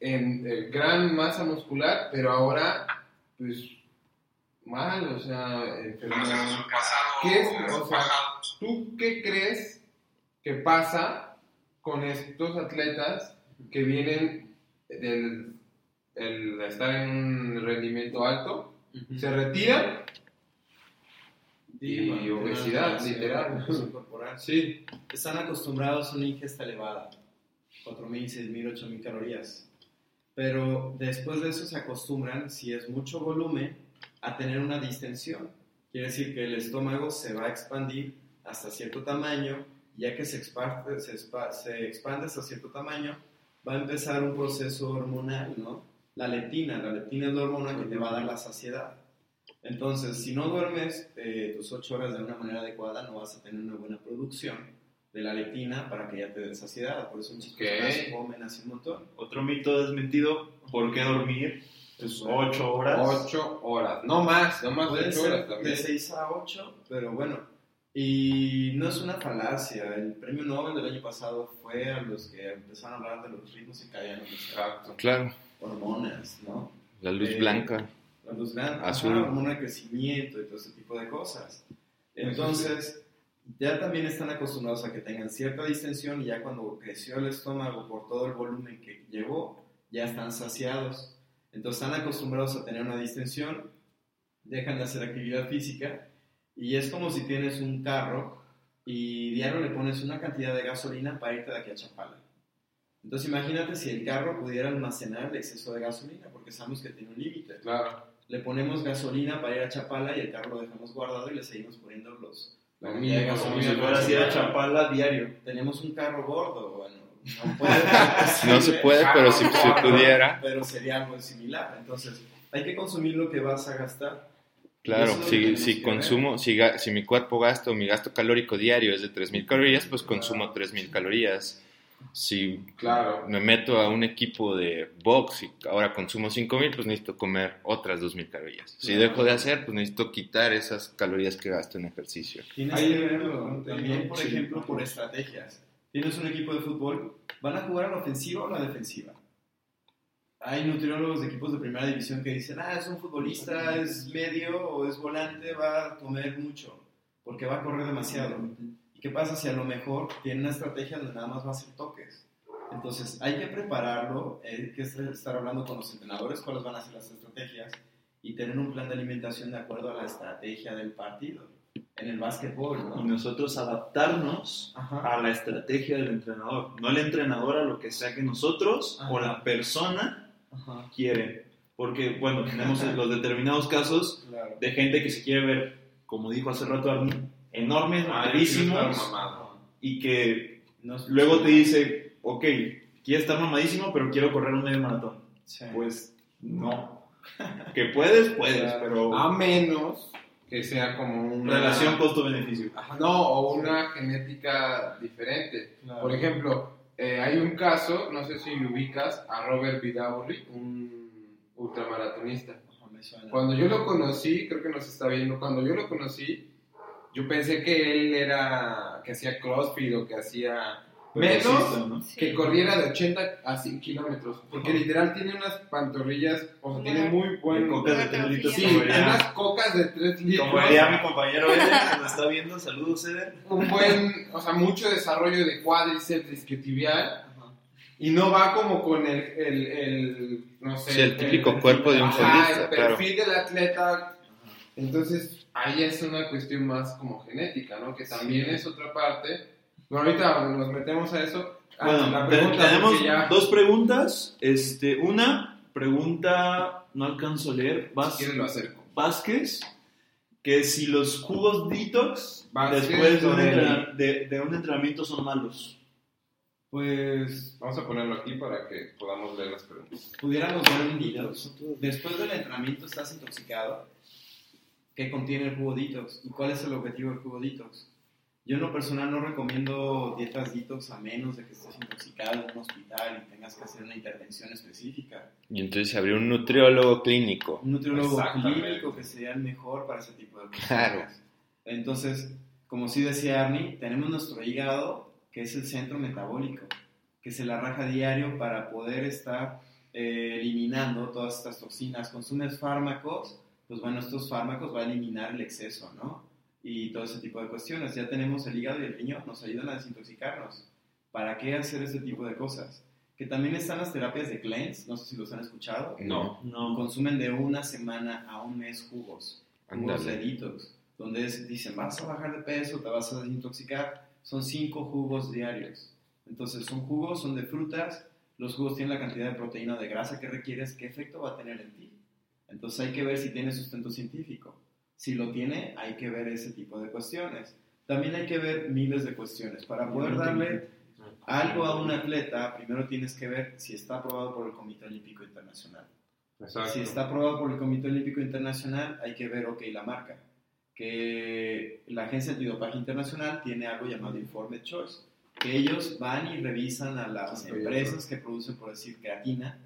en eh, gran masa muscular, pero ahora, pues, mal, o sea, enfermo. ¿Qué es, o sea, tú qué crees que pasa con estos atletas que vienen del el estar en un rendimiento alto, se retiran y obesidad, sí, literal. Sí, Están acostumbrados a una ingesta elevada, 4.000, 6.000, 8.000 calorías. Pero después de eso se acostumbran, si es mucho volumen, a tener una distensión. Quiere decir que el estómago se va a expandir hasta cierto tamaño, ya que se expande, se, expa- se expande hasta cierto tamaño, va a empezar un proceso hormonal, ¿no? La leptina, la leptina es la hormona que te va a dar la saciedad. Entonces, si no duermes eh, tus 8 horas de una manera adecuada, no vas a tener una buena producción de la leptina para que ya te dé saciedad. Por eso muchas personas comen así un montón. Otro mito desmentido, ¿por qué dormir? Pues 8 horas. 8 horas, no más, no más de Puede 8 ser horas de también. 6 a 8, pero bueno. Y no es una falacia. El premio Nobel del año pasado fue a los que empezaron a hablar de los ritmos circadianos, sea, Exacto. Claro, hormonas, ¿no? la luz Eh, blanca. La luz blanca, Azul. ajá, hormona de crecimiento y todo ese tipo de cosas. Entonces, ya también están acostumbrados a que tengan cierta distensión y ya cuando creció el estómago por todo el volumen que llevó, ya están saciados. Entonces, están acostumbrados a tener una distensión, dejan de hacer actividad física y es como si tienes un carro y diario le pones una cantidad de gasolina para irte de aquí a Chapala. Entonces, imagínate si el carro pudiera almacenar el exceso de gasolina, porque sabemos que tiene un límite Claro. le ponemos gasolina para ir a Chapala y el carro lo dejamos guardado y le seguimos poniendo los la cantidad de mismo, Como gasolina si a Chapala diario. tenemos un carro gordo bueno no puede No se puede, pero si se pudiera. pero sería algo similar entonces hay que consumir lo que vas a gastar Claro, si, consumo, si, si mi cuerpo gasto, mi gasto calórico diario es de 3.000 calorías, pues consumo 3.000 calorías. Si Claro. me meto a un equipo de box y ahora consumo 5.000, pues necesito comer otras 2.000 calorías. Si Claro. dejo de hacer, pues necesito quitar esas calorías que gasto en ejercicio. tienes Ahí que hay verlo también por sí. ejemplo por estrategias tienes un equipo de fútbol van a jugar a la ofensiva o a la defensiva hay nutriólogos de equipos de primera división que dicen, ah, es un futbolista, es medio o es volante, va a comer mucho. porque va a correr demasiado. ¿Y qué pasa si a lo mejor tiene una estrategia donde nada más va a hacer toques? Entonces, hay que prepararlo, hay que estar hablando con los entrenadores cuáles van a ser las estrategias y tener un plan de alimentación de acuerdo a la estrategia del partido. En el básquetbol, ¿no? Y nosotros adaptarnos Ajá. a la estrategia del entrenador, no el entrenador a lo que sea que nosotros o Ajá. la persona Ajá. quieren. Porque, bueno, tenemos los determinados casos Claro. de gente que se quiere ver, como dijo hace rato Arnie, enormes, Ah, mamadísimos, y que No luego te dice, ok, quiero estar mamadísimo, pero quiero correr un medio maratón. Sí. Pues no. Que puedes, puedes, Claro. pero A menos que sea como una relación costo-beneficio. No, o una genética diferente. Claro. Por ejemplo, eh, hay un caso, no sé si ubicas, a Robert Vidaurri, un ultramaratonista. Cuando yo lo conocí, creo que nos está viendo, cuando yo lo conocí, yo pensé que él era, que hacía CrossFit o que hacía menos Progresista, ¿no? Sí. que corriera de 80 a 100 kilómetros, porque literal tiene unas pantorrillas, o sea, tiene muy buen... Cocas de tres litros, Sí, como tiene diría- unas cocas de 3 litros. Como diría mi compañero Eder, que nos está viendo, saludos Eder. un buen, o sea, mucho desarrollo de cuádriceps isquiotibial y no va como con el, el, el, no sé, Sí, el típico perfil- cuerpo de un ajá, fondista, el claro. perfil del atleta. Entonces, ahí es una cuestión más como genética, ¿no? Que también es otra parte. Bueno, ahorita nos metemos a eso. Ah, Bueno, la pregunta, tenemos ya, dos preguntas. Este, una pregunta, no alcanzo a leer, Vas- lo acerco. Vázquez, que si los jugos detox Vázquez después de un, entrena- de- de un entrenamiento son malos. Pues Vamos a ponerlo aquí para que podamos leer las preguntas. pudiéramos ver un detox. Después del entrenamiento estás intoxicado. ¿Qué contiene el jugo detox? ¿Y cuál es el objetivo del jugo detox? Yo en lo personal no recomiendo dietas detox a menos de que estés intoxicado en un hospital y tengas que hacer una intervención específica. Y entonces se abrió un nutriólogo clínico. Un nutriólogo clínico que sería el mejor para ese tipo de cosas. Claro. Entonces, como sí decía Arnie, tenemos nuestro hígado, que es el centro metabólico, que se la raja diario para poder estar eh, eliminando todas estas toxinas. Consumes fármacos, pues bueno, estos fármacos va a eliminar el exceso, ¿no? Y todo ese tipo de cuestiones. Ya tenemos el hígado y el riñón, nos ayudan a desintoxicarnos. ¿Para qué hacer este tipo de cosas? Que también están las terapias de cleanse, no sé si los han escuchado. No, No. Consumen de una semana a un mes jugos jugos de detox, donde es- dicen vas a bajar de peso, te vas a desintoxicar, son cinco jugos diarios. Entonces son jugos, son de frutas, los jugos tienen la cantidad de proteína o de grasa que requieres, ¿qué efecto va a tener en ti? Entonces hay que ver si tiene sustento científico. Si lo tiene, hay que ver ese tipo de cuestiones. También hay que ver miles de cuestiones. Para poder darle algo a un atleta, primero tienes que ver si está aprobado por el Comité Olímpico Internacional. Exacto. Si está aprobado por el Comité Olímpico Internacional, hay que ver, ok, la marca. Que la Agencia Antidopaje Internacional tiene algo llamado Informed Choice, que ellos van y revisan a las Sí, empresas que producen, por decir, creatina,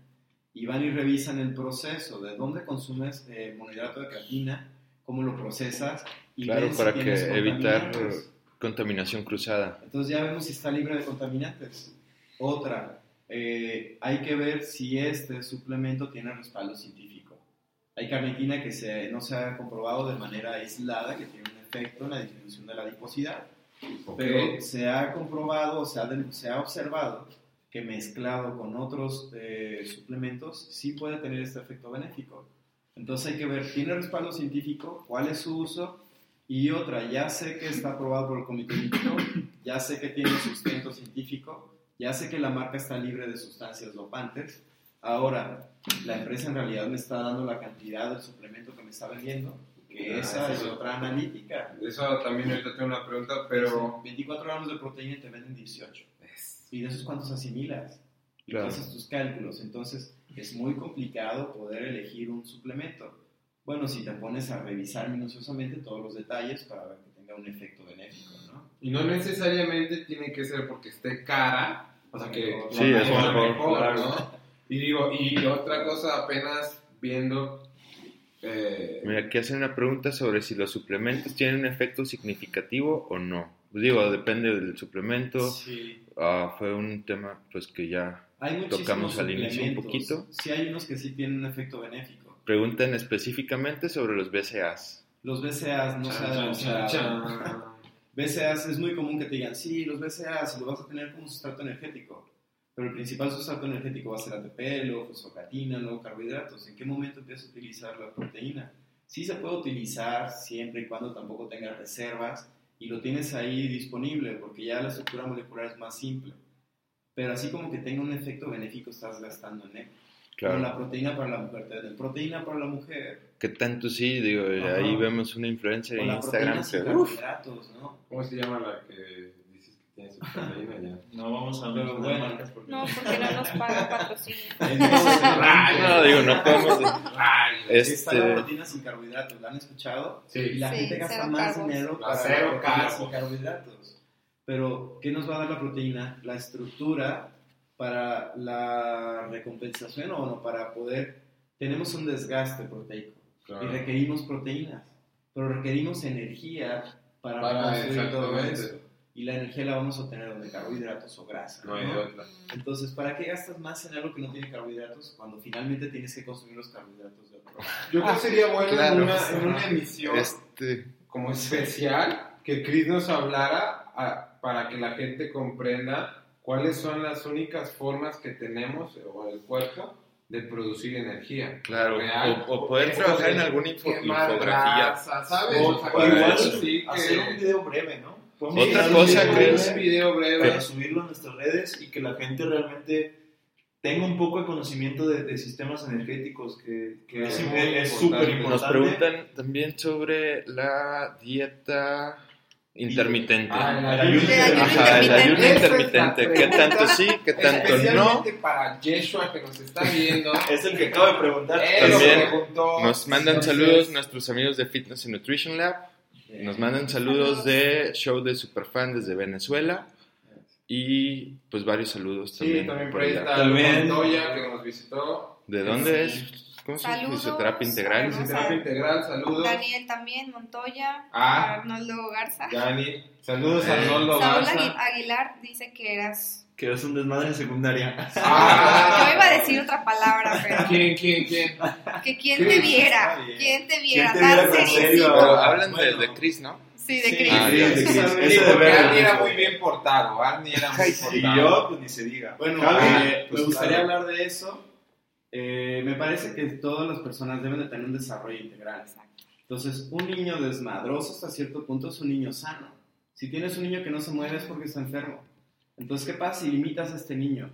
y van y revisan el proceso de dónde consumes eh, monohidrato de creatina, cómo lo procesas, y Claro, ven si para que evitar contaminación cruzada. Entonces ya vemos si está libre de contaminantes. Otra, eh, hay que ver si este suplemento tiene respaldo científico. Hay carnitina que se, no se ha comprobado de manera aislada que tiene un efecto en la disminución de la adiposidad, Ok. pero se ha comprobado, se ha, se ha observado que mezclado con otros eh, suplementos sí puede tener este efecto benéfico. Entonces hay que ver, ¿tiene respaldo científico? ¿Cuál es su uso? Y otra, ya sé que está aprobado por el Comité Olímpico, ya sé que tiene sustento científico, ya sé que la marca está libre de sustancias dopantes. Ahora, la empresa en realidad me está dando la cantidad del suplemento que me está vendiendo, que Ah, esa es otra analítica. Eso también ahorita tengo una pregunta, pero... 24 gramos de proteína y te venden 18. ¿Y de esos cuántos asimilas? Y Claro. tú haces tus cálculos. Entonces, es muy complicado poder elegir un suplemento. Bueno, si te pones a revisar minuciosamente todos los detalles para ver que tenga un efecto benéfico, ¿no? Y no necesariamente tiene que ser porque esté cara, o sea que Sí, la es mejor, mejor, mejor, ¿no? Y digo, y otra cosa apenas viendo... eh, Mira, aquí hacen una pregunta sobre si los suplementos tienen un efecto significativo o no. Digo, depende del suplemento. Sí. Ah, fue un tema pues que ya Hay muchísimos Tocamos al inicio un poquito. Sí, hay unos que sí tienen un efecto benéfico. preguntan específicamente sobre los BCAAs. los BCAAs no se ha demostrado. BCAAs es muy común que te digan, sí, los BCAAs lo vas a tener como sustrato energético, pero el principal sustrato energético va a ser ATP, luego fosfocatina, luego carbohidratos. ¿En qué momento empiezas a utilizar la proteína? Sí se puede utilizar siempre y cuando tampoco tengas reservas y lo tienes ahí disponible porque ya la estructura molecular es más simple. Pero así como que tenga un efecto benéfico estás gastando en él. Claro. la proteína para la mujer, te proteína para la mujer. Que tanto sí, digo, ahí vemos una influencia en Instagram. Que, carbohidratos, ¿no? ¿Cómo se llama la que dices que tiene su proteína ya? No vamos a hablar de marcas porque... No, porque no nos paga patrocinio. no, digo, no podemos... este... Está la proteína sin carbohidratos, ¿la han escuchado? Sí. Y la gente gasta más dinero para cero carbohidratos. Pero, ¿qué nos va a dar la proteína? La estructura para la recompensación o no, para poder, tenemos un desgaste proteico y requerimos proteínas, pero requerimos energía para, para todo eso. Y la energía la vamos a obtener de carbohidratos o grasa. No, hay otra. Entonces, ¿para qué gastas más en algo que no tiene carbohidratos cuando finalmente tienes que consumir los carbohidratos de otro? Yo creo que sería bueno en, una, en, una, emisión este... como especial que Chris nos hablara a, para que la gente comprenda cuáles son las únicas formas que tenemos, o el cuerpo, de producir energía. Claro, o, poder trabajar en alguna infografía. ¿sabes? O, igual sí hacer un video breve, ¿no? Otra cosa que es un video breve para subirlo a nuestras redes y que la gente realmente tenga un poco de conocimiento de, sistemas energéticos que, que es súper importante. Nos preguntan también sobre la dieta Intermitente. Ah, el ayuno, intermitente. ¿Qué tanto sí, qué tanto no? para Yeshua que nos está viendo. es el que acaba de preguntar. También nos mandan saludos nuestros amigos de Fitness and Nutrition Lab. Nos mandan saludos de Show de Superfan desde Venezuela. Y pues varios saludos también. Sí, también por ahí está Montoya que nos visitó. ¿De dónde es? ¿Cómo se llama? Fisioterapia integral. Fisioterapia integral, saludos. Daniel también, Montoya. Ah, Arnoldo Garza. Dani, saludos a Arnoldo Saúl Garza. Aguilar dice que eras. Que eras un desmadre en secundaria. Ah. Yo iba a decir otra palabra, pero. ¿Quién, quién, quién? Que quién te viera. ¿Quién te viera? ¿Quién te viera con serio? Pero hablan de, de Chris, ¿no? Sí, de Chris. Ah, Sí, de Chris. Sí, porque Arnie era muy bien portado. Arnie era muy portado. Y yo, pues ni se diga. Bueno, eh, pues, me gustaría claro. hablar de eso. Eh, me parece que todas las personas deben de tener un desarrollo integral. Entonces, un niño desmadroso hasta cierto punto es un niño sano. Si tienes un niño que no se mueve es porque está enfermo. Entonces, ¿qué pasa si limitas a este niño?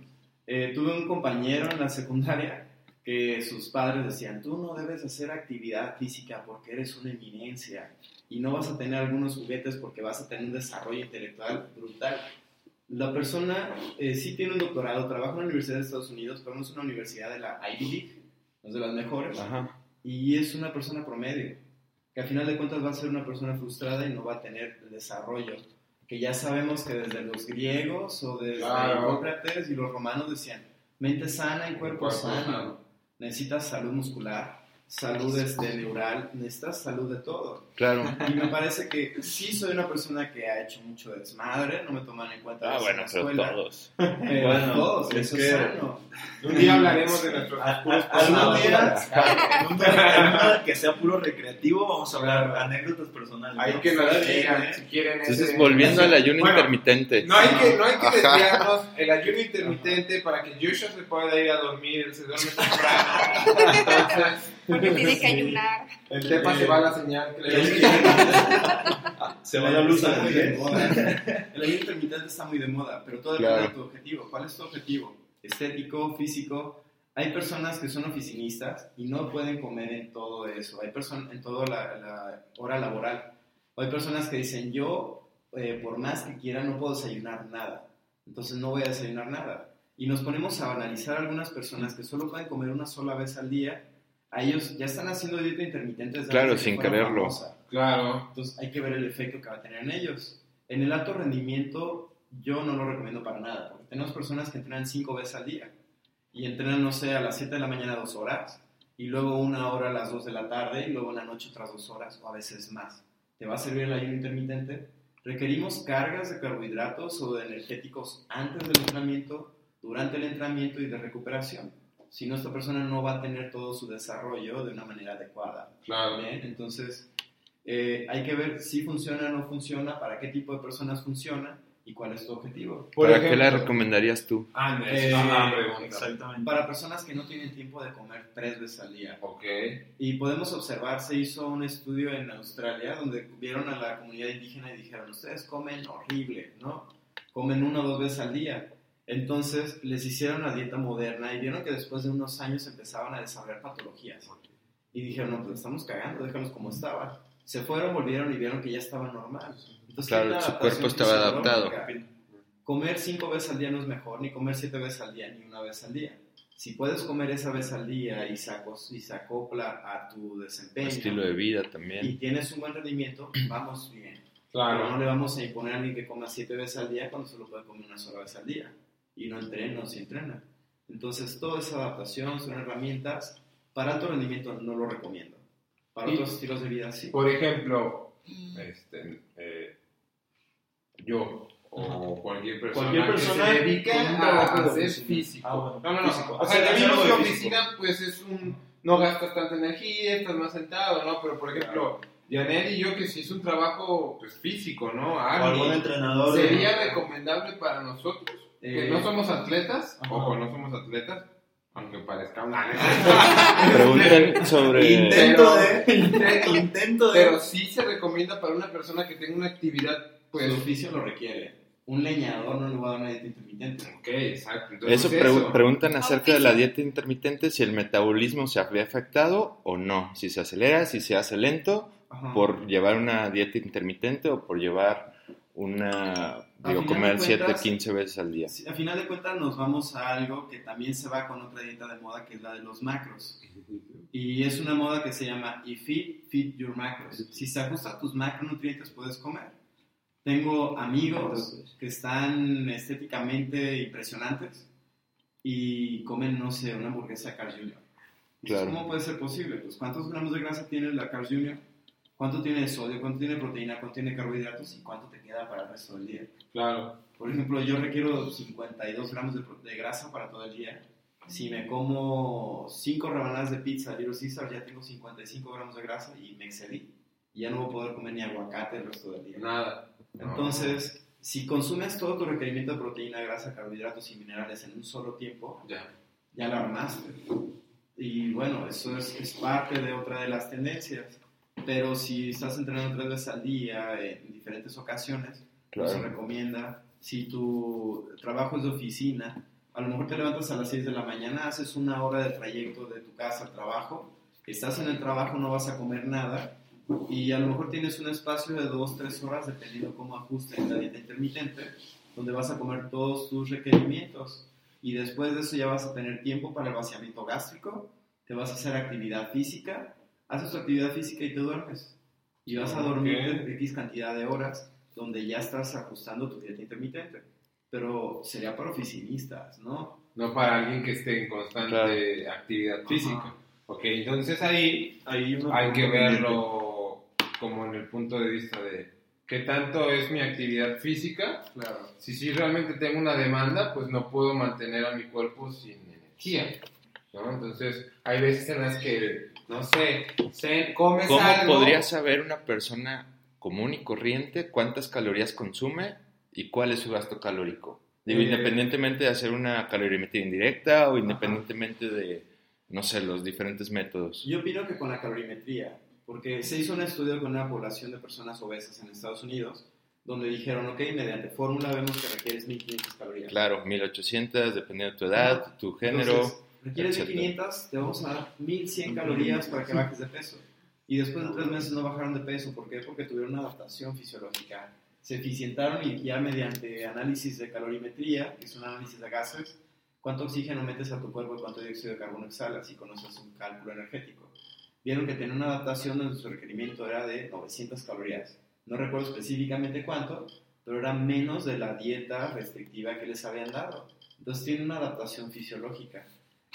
Eh, tuve un compañero en la secundaria que sus padres decían, tú no debes hacer actividad física porque eres una eminencia y no vas a tener algunos juguetes porque vas a tener un desarrollo intelectual brutal. La persona eh, sí tiene un doctorado, trabaja en una universidad de Estados Unidos, pero no es una universidad de la Ivy League, no es de las mejores, Ajá. y es una persona promedio, que al final de cuentas va a ser una persona frustrada y no va a tener el desarrollo, que ya sabemos que desde los griegos o desde Claro. Hipócrates y los romanos decían, mente sana y cuerpo, Cuerpo sano. sano. necesitas salud muscular, salud este, neural, necesitas salud de todo. Claro. Y me parece que sí soy una persona que ha hecho mucho desmadre, no me toman en cuenta Ah, eso en bueno, la pero escuela. todos. Pero Bueno, todos, es eso que- es sano. Un día hablaremos de nuestros puros Algún día, en que sea puro recreativo, vamos a hablar anécdotas personales. Hay ¿no? que nos digan ¿eh? si quieren Entonces, ese- volviendo al ayuno Bueno, intermitente. No hay que, no hay que desviarnos. El ayuno intermitente para que Joshua se pueda ir a dormir, se duerme temprano. Entonces, Porque tiene que ayunar. el tepa se va a la señal, creo. Se va la luz Está a muy de las moda. El ayuno intermitente está muy de moda, pero todo Claro. depende de tu objetivo. ¿Cuál es tu objetivo? Estético, físico. Hay personas que son oficinistas y no pueden comer en todo eso. Hay personas en toda la, la hora laboral. O hay personas que dicen, yo, eh, por más que quiera, no puedo desayunar nada. Entonces no voy a desayunar nada. Y nos ponemos a analizar algunas personas que solo pueden comer una sola vez al día. A ellos ya están haciendo dieta intermitente desde Claro, sin quererlo. famosa. Claro. Entonces hay que ver el efecto que va a tener en ellos. En el alto rendimiento yo no lo recomiendo para nada, porque tenemos personas que entrenan cinco veces al día y entrenan, no sé, a las 7 de la mañana dos horas y luego una hora a las 2 de la tarde y luego en la noche otras dos horas o a veces más. ¿Te va a servir el ayuno intermitente? Requerimos cargas de carbohidratos o de energéticos antes del entrenamiento, durante el entrenamiento y de recuperación. Si no, esta persona no va a tener todo su desarrollo de una manera adecuada. Claro. Bien, entonces Eh, hay que ver si funciona o no funciona, para qué tipo de personas funciona y cuál es tu objetivo. Por ¿Para qué ejemplo- la recomendarías tú? Ah, no, Eh, pregunta. Exactamente. Para personas que no tienen tiempo de comer tres veces al día. Ok. Y podemos observar, se hizo un estudio en Australia donde vieron a la comunidad indígena y dijeron, ustedes comen horrible, ¿no? Comen una o dos veces al día. Entonces les hicieron la dieta moderna y vieron que después de unos años empezaban a desarrollar patologías. Y dijeron, no, pues estamos cagando, déjalos como estaban. Se fueron, volvieron y vieron que ya estaba normal. Entonces, Claro, su cuerpo estaba adaptado. Comer cinco veces al día no es mejor, ni comer siete veces al día, ni una vez al día. Si puedes comer esa vez al día y se, acos- y se acopla a tu desempeño Estilo de vida y también. tienes un buen rendimiento, vamos bien. Pero no Claro. le vamos a imponer a alguien que coma siete veces al día cuando solo puede comer una sola vez al día. Y no entrena o si entrena. Entonces, toda esa adaptación son herramientas. Para alto rendimiento no lo recomiendo. Para otros estilos de vida sí. Por ejemplo, este, eh, yo o cualquier persona, Cualquier persona que se dedique a hacer físico. Ah, bueno, no, no, no. físico. O sea, Hacer de oficina, pues es un. No gastas tanta energía, estás más sentado, ¿no? Pero por ejemplo, Yanel y yo, que si es un trabajo pues, físico, ¿no? O Alguien, algún entrenador. de- ¿Sería recomendable para nosotros? Que Eh, no somos atletas, ajá. ojo, no somos atletas, aunque parezca una Preguntan sobre... Intento Pero- de. Intento de. Pero sí se recomienda para una persona que tenga una actividad, pues. Su oficio lo requiere. Un leñador no le va a dar una dieta intermitente. Ok, exacto. Entonces, Eso pre- preguntan acerca de la dieta intermitente, si el metabolismo se había afectado o no, si se acelera, si se hace lento Ajá. por llevar una dieta intermitente o por llevar una, digo, comer de 7, cuentas- 15 veces al día. A final de cuentas nos vamos a algo que también se va con otra dieta de moda que es la de los macros. Y es una moda que se llama If Fit, Fit Your Macros. Si se ajusta a tus macronutrientes puedes comer. Tengo amigos que están estéticamente impresionantes y comen, no sé, una hamburguesa Carl Jr. Claro. ¿Cómo puede ser posible? Pues ¿cuántos gramos de grasa tiene la Carl Jr.? ¿Cuánto tiene de sodio? ¿Cuánto tiene de proteína? ¿Cuánto tiene de carbohidratos? ¿Y cuánto te queda para el resto del día? Claro. Por ejemplo, yo requiero 52 gramos de, de grasa para todo el día. Si me como 5 rebanadas de pizza Little Caesar, ya tengo 55 gramos de grasa y me excedí. Y ya no voy a poder comer ni aguacate el resto del día. Nada. Entonces, si consumes todo tu requerimiento de proteína, grasa, carbohidratos y minerales en un solo tiempo, Ya. ya la armaste. Y bueno, eso es, es parte de otra de las tendencias. Pero si estás entrenando tres veces al día en diferentes ocasiones, se Claro. recomienda. Si tu trabajo es de oficina, a lo mejor te levantas a las 6 de la mañana, haces una hora de trayecto de tu casa al trabajo, estás en el trabajo, no vas a comer nada y a lo mejor tienes un espacio de 2, 3 horas, dependiendo cómo ajuste en la dieta intermitente, donde vas a comer todos tus requerimientos y después de eso ya vas a tener tiempo para el vaciamiento gástrico, te vas a hacer actividad física, haces tu actividad física y te duermes. Y vas a dormir Ok. X cantidad de horas donde ya estás ajustando tu dieta intermitente. Pero sería para oficinistas, ¿no? No para alguien que esté en constante actividad física. Ok, entonces ahí Ahí hay que verlo como en el punto de vista de qué tanto es mi actividad física. Claro. Si sí realmente tengo una demanda, pues no puedo mantener a mi cuerpo sin energía. ¿no? Entonces hay veces en las que, no sé, se, comes ¿Cómo algo. podría saber una persona común y corriente cuántas calorías consume y cuál es su gasto calórico? Digo, Eh, independientemente de hacer una calorimetría indirecta o independientemente de, no sé, los diferentes métodos. Yo opino que con la calorimetría, porque se hizo un estudio con una población de personas obesas en Estados Unidos, donde dijeron, ok, mediante fórmula vemos que requieres 1500 calorías. Claro, 1800, dependiendo de tu edad, tu género. Entonces, requieres etcétera. 1500, te vamos a dar 1100 calorías para que bajes de peso. Y después de tres meses no bajaron de peso. ¿Por qué? Porque tuvieron una adaptación fisiológica. Se eficientaron y ya mediante análisis de calorimetría, que es un análisis de gases, cuánto oxígeno metes a tu cuerpo y cuánto dióxido de carbono exhalas y conoces un cálculo energético. Vieron que tenía una adaptación donde su requerimiento era de 900 calorías. No recuerdo específicamente cuánto, pero era menos de la dieta restrictiva que les habían dado. Entonces tiene una adaptación fisiológica.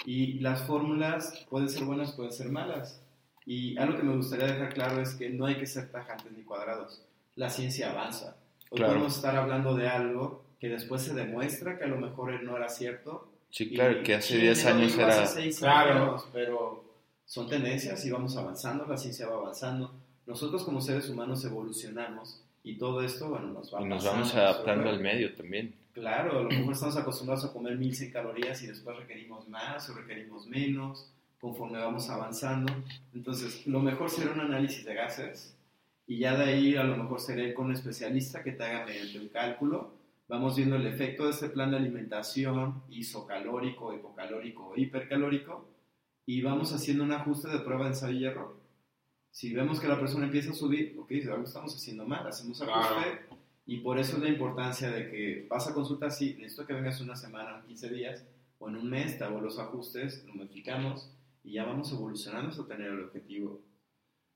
Y las fórmulas pueden ser buenas, pueden ser malas. Y algo que me gustaría dejar claro es que no hay que ser tajantes ni cuadrados. La ciencia avanza. Hoy Claro. podemos estar hablando de algo que después se demuestra que a lo mejor no era cierto. Sí, Y claro, que hace ¿quién 10 me lo años era... Claro. años? pero son tendencias y vamos avanzando, la ciencia va avanzando. nosotros como seres humanos evolucionamos y todo esto, bueno, nos va Y nos pasando, vamos adaptando ¿verdad? al medio también. Claro, a lo mejor estamos acostumbrados a comer 1100 calorías y después requerimos más o requerimos menos conforme vamos avanzando. Entonces, lo mejor será un análisis de gases y ya de ahí a lo mejor será ir con un especialista que te haga mediante un cálculo. Vamos viendo el efecto de este plan de alimentación, isocalórico, hipocalórico hipercalórico y vamos haciendo un ajuste de prueba ensayo y error. Si vemos que la persona empieza a subir, ok, algo estamos haciendo mal, hacemos ajuste. Y por eso es la importancia de que vas a consultar, sí, necesito que vengas una semana, o 15 días, o en un mes, te hago los ajustes, lo modificamos y ya vamos evolucionando hasta tener el objetivo.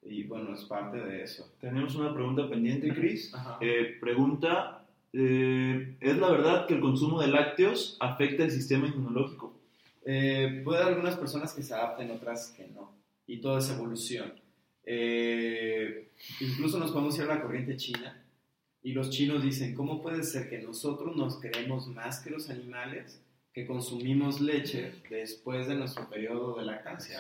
Y bueno, es parte de eso. Tenemos una pregunta pendiente, Chris. Eh, pregunta, eh, ¿es la verdad que el consumo de lácteos afecta el sistema inmunológico? Eh, puede haber algunas personas que se adapten, otras que no. Y todo es evolución. Eh, incluso nos podemos ir a la corriente china y los chinos dicen, ¿cómo puede ser que nosotros nos creemos más que los animales que consumimos leche después de nuestro periodo de lactancia?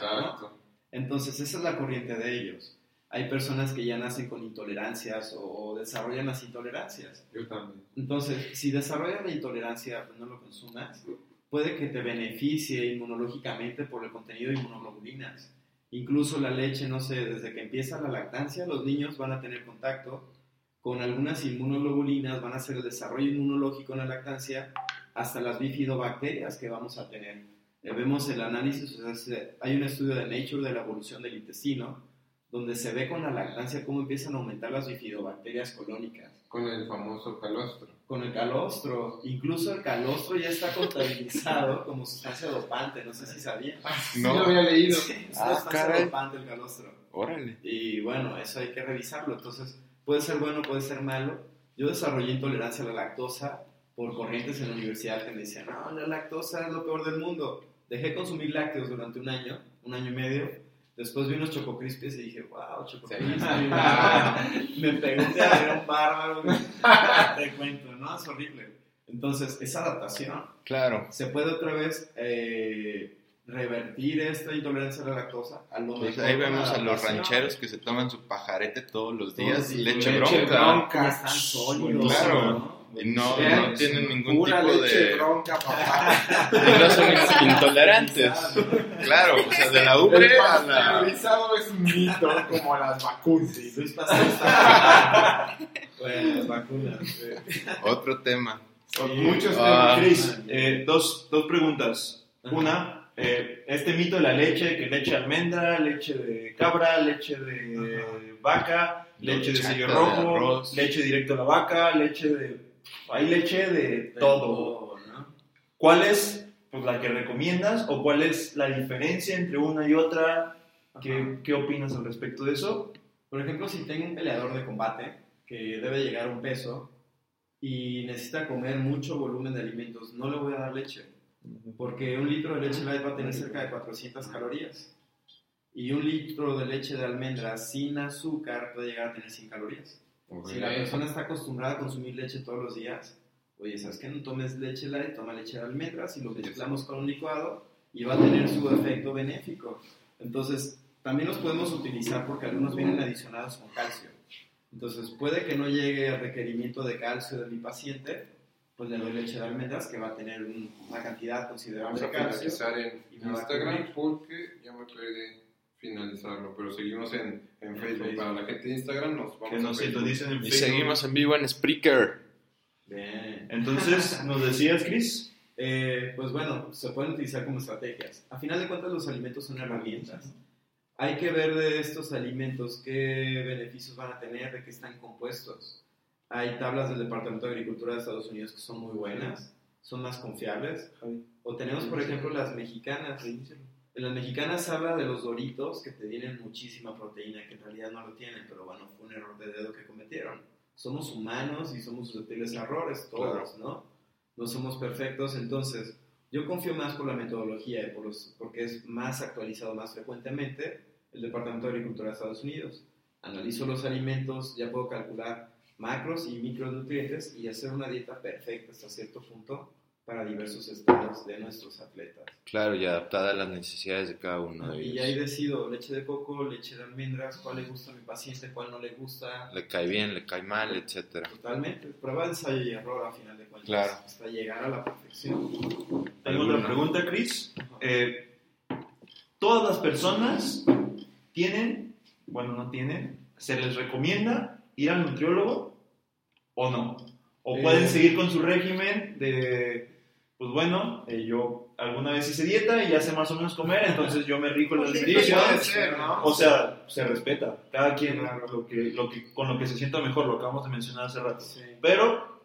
Entonces, esa es la corriente de ellos. Hay personas que ya nacen con intolerancias o desarrollan las intolerancias. Yo también. Entonces, si desarrollas la intolerancia, pues no lo consumas, puede que te beneficie inmunológicamente por el contenido de inmunoglobulinas. Incluso la leche, no sé, desde que empieza la lactancia, los niños van a tener contacto con algunas inmunoglobulinas, van a hacer el desarrollo inmunológico en la lactancia hasta las bifidobacterias que vamos a tener. Eh, vemos el análisis, o sea, se- hay un estudio de Nature de la evolución del intestino, donde se ve con la lactancia cómo empiezan a aumentar las bifidobacterias colónicas Con el famoso calostro. con el calostro. Incluso el calostro ya está contabilizado como sustancia dopante, no sé si sabían. Sí, No. lo había leído. Es una Ah, sustancia caray. dopante el calostro. Órale. Y bueno, eso hay que revisarlo. Entonces, puede ser bueno, puede ser malo. Yo desarrollé intolerancia a la lactosa por corrientes en la universidad que me decían, no, la lactosa es lo peor del mundo. Dejé de consumir lácteos durante un año, un año y medio. Después vi unos Choco Crispies y dije, wow, Choco Sí. Me pregunté a ver un bárbaro. Te cuento, ¿no? Es horrible. Entonces, es adaptación. Claro. ¿Se puede otra vez eh, revertir esta intolerancia a la lactosa? A lo Pues mejor ahí vemos a los rancheros que se toman su pajarete todos los Todos días, días, leche, leche bronca. están sólidos. Claro. ¿no? Y no, Sí, no tienen ningún Pura tipo leche de... bronca, papá. no son intolerantes. Claro, o sea, de la ubre El a la... pasteurizado es un mito, como las vacunas. Luis Bueno, las vacunas. eh. Otro tema. Son Sí. muchos Ah. temas. Chris, eh, dos, dos preguntas. Una, eh, este mito de la leche, que leche de almendra, leche de cabra, leche de vaca, leche de sello rojo, leche directo a la vaca, leche de... Hay leche de todo. ¿no? ¿Cuál es pues, la que recomiendas o cuál es la diferencia entre una y otra? ¿Qué, qué opinas al respecto de eso? Por ejemplo, si tengo un peleador de combate que debe llegar a un peso y necesita comer mucho volumen de alimentos, no le voy a dar leche. Porque un litro de leche light va a tener cerca de 400 calorías. Y un litro de leche de almendra sin azúcar puede llegar a tener 100 calorías. Si la persona está acostumbrada a consumir leche todos los días, oye, ¿sabes qué? No tomes leche light, toma leche de almendras y lo mezclamos con un licuado y va a tener su efecto benéfico. Entonces, también los podemos utilizar porque algunos vienen adicionados con calcio. Entonces, puede que no llegue el requerimiento de calcio de mi paciente, pues le doy leche de almendras que va a tener un- una cantidad considerable Vamos a de calcio. finalizar en y me va a Instagram porque ya me perdí finalizarlo, pero seguimos en, en En Facebook. Facebook. Para la gente de Instagram nos vamos Que nos a Facebook. sintonicen en Y Facebook. seguimos en vivo en Spreaker. Bien. Entonces, ¿nos decías, Chris? Eh, pues bueno, se pueden utilizar como estrategias. A final de cuentas, los alimentos son herramientas. Hay que ver de estos alimentos qué beneficios van a tener, de qué están compuestos. Hay tablas del Departamento de Agricultura de Estados Unidos que son muy buenas, son más confiables. O tenemos, por ejemplo, las mexicanas. En las mexicanas habla de los doritos que te tienen muchísima proteína, que en realidad no lo tienen, pero bueno, fue un error de dedo que cometieron. Somos humanos y somos susceptibles a errores, todos, ¿no? No somos perfectos, entonces yo confío más por la metodología y por los, porque es más actualizado más frecuentemente el Departamento de Agricultura de Estados Unidos. Analizo los alimentos, ya puedo calcular macros y micronutrientes y hacer una dieta perfecta hasta cierto punto para diversos estados de nuestros atletas. Claro, y adaptada a las necesidades de cada uno de Y ellos. ahí decido leche de coco, leche de almendras, cuál le gusta a mi paciente, cuál no le gusta. Le cae bien, le cae mal, etcétera. Totalmente. Prueba de ensayo y error a final de cuentas. Claro. Hasta llegar a la perfección. Tengo otra pregunta, Chris. Eh, Todas las personas tienen, bueno, no tienen, se les recomienda ir al nutriólogo o no. O Eh. pueden seguir con su régimen de, pues bueno, eh, yo alguna vez hice dieta y ya sé más o menos comer, entonces yo me rijo en alimentación. puede ser, ¿no? O sea, se respeta. Cada quien Claro. lo que, lo que, con lo que se sienta mejor, lo acabamos de mencionar hace rato. Sí. Pero,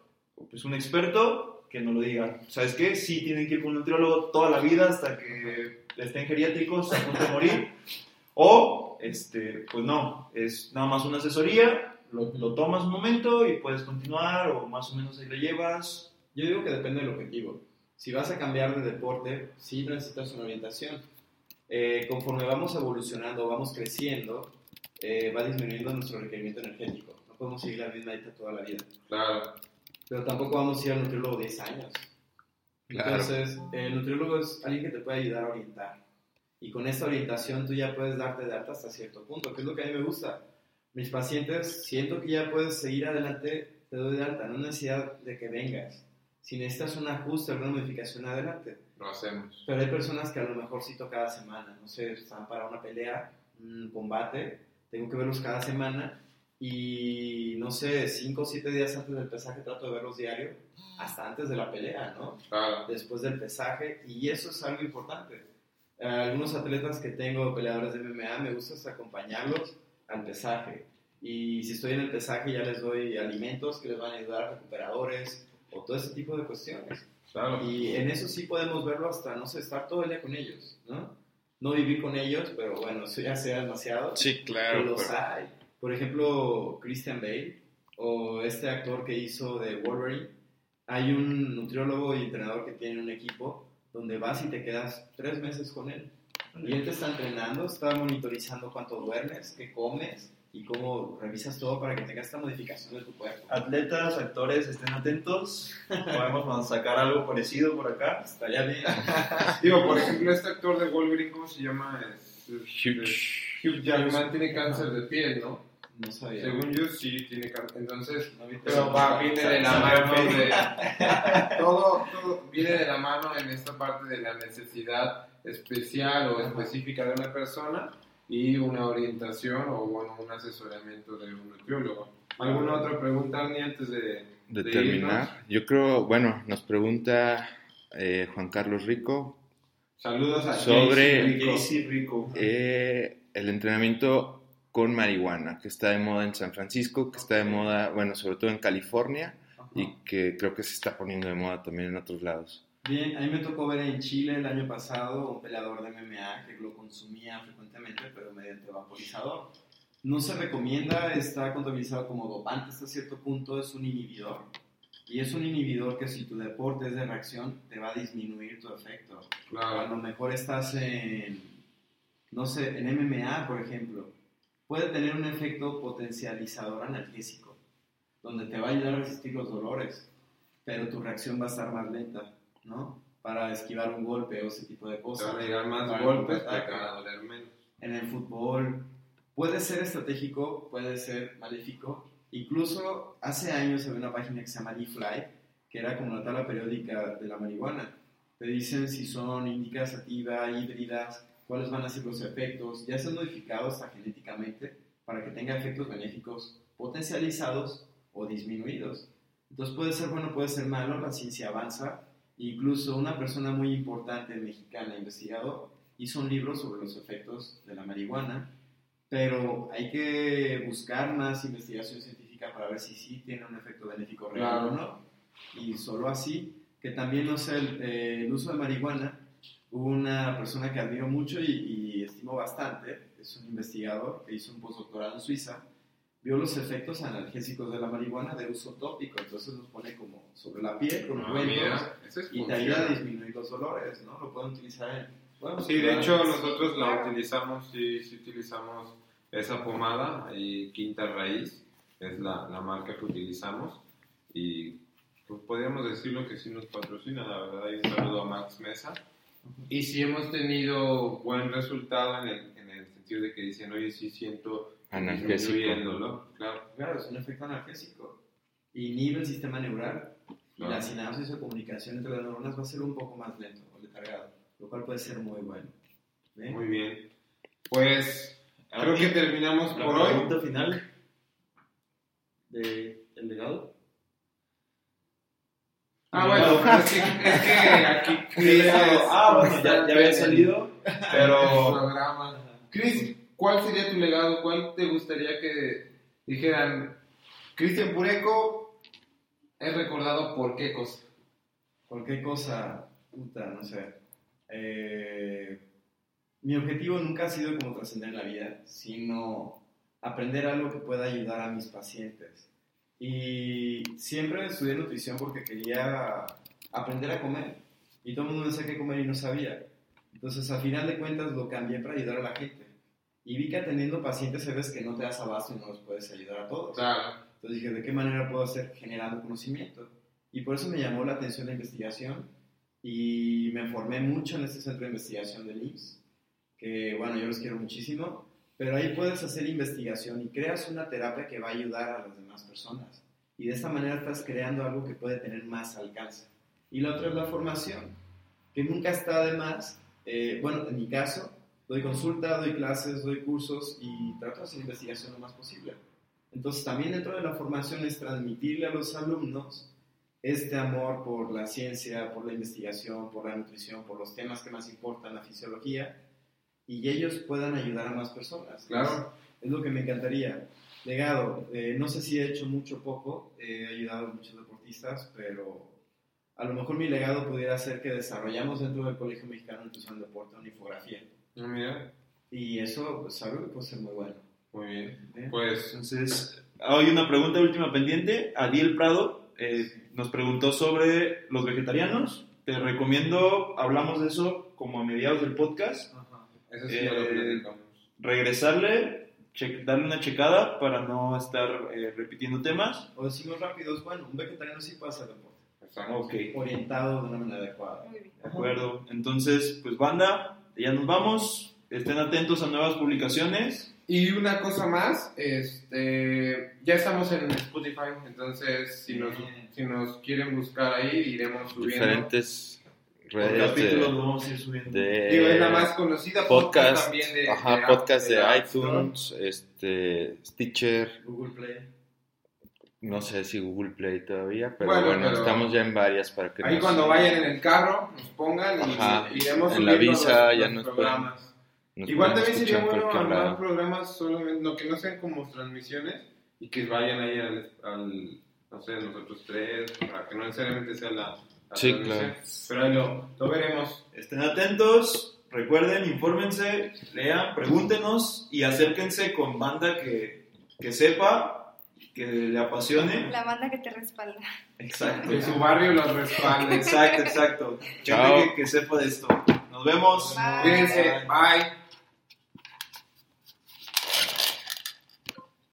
pues un experto que nos lo diga. ¿Sabes qué? Sí tienen que ir con un nutriólogo toda la vida hasta que estén geriátricos a punto de morir. O, este, pues no, es nada más una asesoría, lo, lo tomas un momento y puedes continuar o más o menos ahí le llevas. Yo digo que depende del objetivo. Si vas a cambiar de deporte, sí necesitas una orientación. Eh, conforme vamos evolucionando, vamos creciendo, eh, va disminuyendo nuestro requerimiento energético. No podemos seguir la misma dieta toda la vida. Claro. Pero tampoco vamos a ir al nutriólogo 10 años. Claro. Entonces, el nutriólogo es alguien que te puede ayudar a orientar. Y con esta orientación tú ya puedes darte de alta hasta cierto punto, que es lo que a mí me gusta. Mis pacientes, siento que ya puedes seguir adelante, te doy de alta, no necesidad de que vengas. Si necesitas un ajuste, alguna modificación, adelante. Lo hacemos. Pero hay personas que a lo mejor cito cada semana, no sé, están para una pelea, un combate, tengo que verlos cada semana y no sé, 5 o 7 días antes del pesaje trato de verlos diario, hasta antes de la pelea, ¿no? Claro. Después del pesaje y eso es algo importante. Algunos atletas que tengo, peleadores de MMA, me gusta acompañarlos al pesaje. Y si estoy en el pesaje ya les doy alimentos que les van a ayudar, recuperadores o todo ese tipo de cuestiones. Claro. Y en eso sí podemos verlo hasta, no sé, estar todo el día con ellos, ¿no? No vivir con ellos, pero bueno, eso ya sea demasiado. Sí, Pero claro. los pero- hay. Por ejemplo, Christian Bale o este actor que hizo de Wolverine. Hay un nutriólogo y entrenador que tiene un equipo donde vas y te quedas tres meses con él. Y él te está entrenando, está monitorizando cuánto duermes, qué comes y cómo revisas todo para que tengas esta modificación de tu cuerpo. Atletas, actores, estén atentos. Podemos sacar algo parecido por acá. Estaría bien. Digo, por ejemplo, este actor de Wolverine, ¿cómo se llama? Es- Hugh. Hugh Jackman tiene cáncer de piel, ¿no? No sabía. Según yo, sí tiene cáncer. Entonces, No pero va, viene de la mano de... Todo, todo viene de la mano en esta parte de la necesidad especial o específica de una persona y una orientación o, bueno, un asesoramiento de un nutriólogo. ¿Alguna otra pregunta, Arnie, antes de, De de terminar, yo creo, bueno, nos pregunta eh, Juan Carlos Rico. Saludos a Sobre- Casey Rico. Eh, el entrenamiento con marihuana, que está de moda en San Francisco, que está de moda, bueno, sobre todo en California y que creo que se está poniendo de moda también en otros lados. Bien, a mí me tocó ver en Chile el año pasado un peleador de MMA que lo consumía frecuentemente, pero mediante vaporizador. No se recomienda, está contabilizado como dopante hasta cierto punto, es un inhibidor. Y es un inhibidor que si tu deporte es de reacción, te va a disminuir tu efecto. A Claro. lo mejor estás en, no sé, en MMA, por ejemplo. Puede tener un efecto potencializador analgésico, donde te va a ayudar a resistir los dolores, pero tu reacción va a estar más lenta, ¿no? Para esquivar un golpe o ese tipo de Te cosas. van a llegar más Para golpes, el pero te ataque. van a doler menos. En el fútbol puede ser estratégico, puede ser maléfico. Incluso hace años había una página que se llama D-Fly, que era como una tabla periódica de la marihuana. Te dicen si son índicas, sativa, híbridas, cuáles van a ser los efectos. Ya se han modificado hasta genéticamente para que tenga efectos benéficos potencializados o disminuidos. Entonces puede ser bueno, puede ser malo, la ciencia avanza. Incluso una persona muy importante mexicana, investigador, hizo un libro sobre los efectos de la marihuana, pero hay que buscar más investigación científica para ver si sí tiene un efecto benéfico real o no. Y solo así, que también, no sé, el, eh, el uso de marihuana, hubo una persona que admiro mucho y, y estimo bastante, es un investigador que hizo un postdoctorado en Suiza, vio los efectos analgésicos de la marihuana de uso tópico, entonces los pone como sobre la piel con Ah, ungüentos mira, es y te ayuda a disminuir los dolores, ¿no? Lo pueden utilizar en... bueno, Sí, de hecho nosotros la utilizamos, sí, sí utilizamos esa pomada y Quinta Raíz es la, la marca que utilizamos y pues podríamos decirlo que sí nos patrocina, la verdad. Y un saludo a Max Mesa. Y sí hemos tenido buen resultado en el, en el sentido de que dicen, oye, sí siento Analgésico. disminuyéndolo, claro. Claro, es un efecto analgésico. Inhibe el sistema neural y Claro. la sinapsis o comunicación entre las neuronas va a ser un poco más lento o letargado, lo cual puede ser muy bueno. Muy bien. Pues creo que terminamos por hoy. pregunta final del legado. Ah, bueno, es que, es que aquí Chris Ah, bueno, ya, ya había salido, el pero. Chris, ¿cuál sería tu legado? ¿Cuál te gustaría que dijeran? Cristian Pureco es recordado por qué cosa. Cualquier cosa, puta, no sé. Eh, mi objetivo nunca ha sido como trascender en la vida, sino aprender algo que pueda ayudar a mis pacientes. Y siempre estudié nutrición porque quería aprender a comer. Y todo el mundo decía qué comer y no sabía. Entonces, al final de cuentas, lo cambié para ayudar a la gente. Y vi que atendiendo pacientes sabes que no te das abasto y no los puedes ayudar a todos. Claro. Entonces dije, ¿de qué manera puedo hacer generando conocimiento? Y por eso me llamó la atención la investigación y me formé mucho en este centro de investigación del IMSS, que bueno, yo los quiero muchísimo, pero ahí puedes hacer investigación y creas una terapia que va a ayudar a las demás personas. Y de esta manera estás creando algo que puede tener más alcance. Y la otra es la formación, que nunca está de más. Eh, bueno, en mi caso, doy consulta, doy clases, doy cursos y trato de hacer investigación lo más posible. Entonces también dentro de la formación es transmitirle a los alumnos este amor por la ciencia, por la investigación, por la nutrición, por los temas que más importan, la fisiología, y ellos puedan ayudar a más personas. Claro. Es, es lo que me encantaría. Legado, eh, no sé si he hecho mucho o poco, he ayudado a muchos deportistas, pero a lo mejor mi legado pudiera ser que desarrollamos dentro del Colegio Mexicano de Nutrición Deporte una infografía. Ah, Mira, Y eso, pues, algo que puede ser muy bueno. muy bien. ¿eh? Pues Entonces, hay una pregunta última pendiente. Adiel Prado eh, nos preguntó sobre los vegetarianos. Te recomiendo, hablamos de eso como a mediados del podcast, eso sí ya lo Eh, platicamos. regresarle, che- darle una checada para no estar eh, repitiendo temas. O decimos rápidos, bueno, un vegetariano sí puede hacer deporte, Exacto. Ok, de orientado de una manera adecuada. Bien. acuerdo. Entonces, pues banda, ya nos vamos. Estén atentos a nuevas publicaciones. Y una cosa más, este, ya estamos en Spotify, entonces si nos, si nos quieren buscar ahí, iremos subiendo. Diferentes redes capítulos de, vamos a ir subiendo. Digo, es la de más conocida, podcast, también de, ajá, de- podcast de, de Store. iTunes, este, Stitcher, Google Play. No sé si Google Play todavía, pero Bueno, bueno, pero estamos ya en varias para que Ahí nos- cuando vayan en el carro, nos pongan y Ajá, iremos en la visa los, ya los nos programas. nos Igual pueden también sería bueno armar programas solamente, no que no sean como transmisiones y que vayan ahí al, al no sé, nosotros tres, para que no necesariamente sea la, la Sí, transmisión. claro. Pero ahí lo, lo veremos. Estén atentos, recuerden, infórmense, lean, pregúntenos y acérquense con banda que, que sepa, que le apasione. La banda que te respalda. Exacto. Que su barrio los respalde. Exacto, exacto. Gente Chao. que, que sepa de esto. Nos vemos. Bye. Cuídense, bye.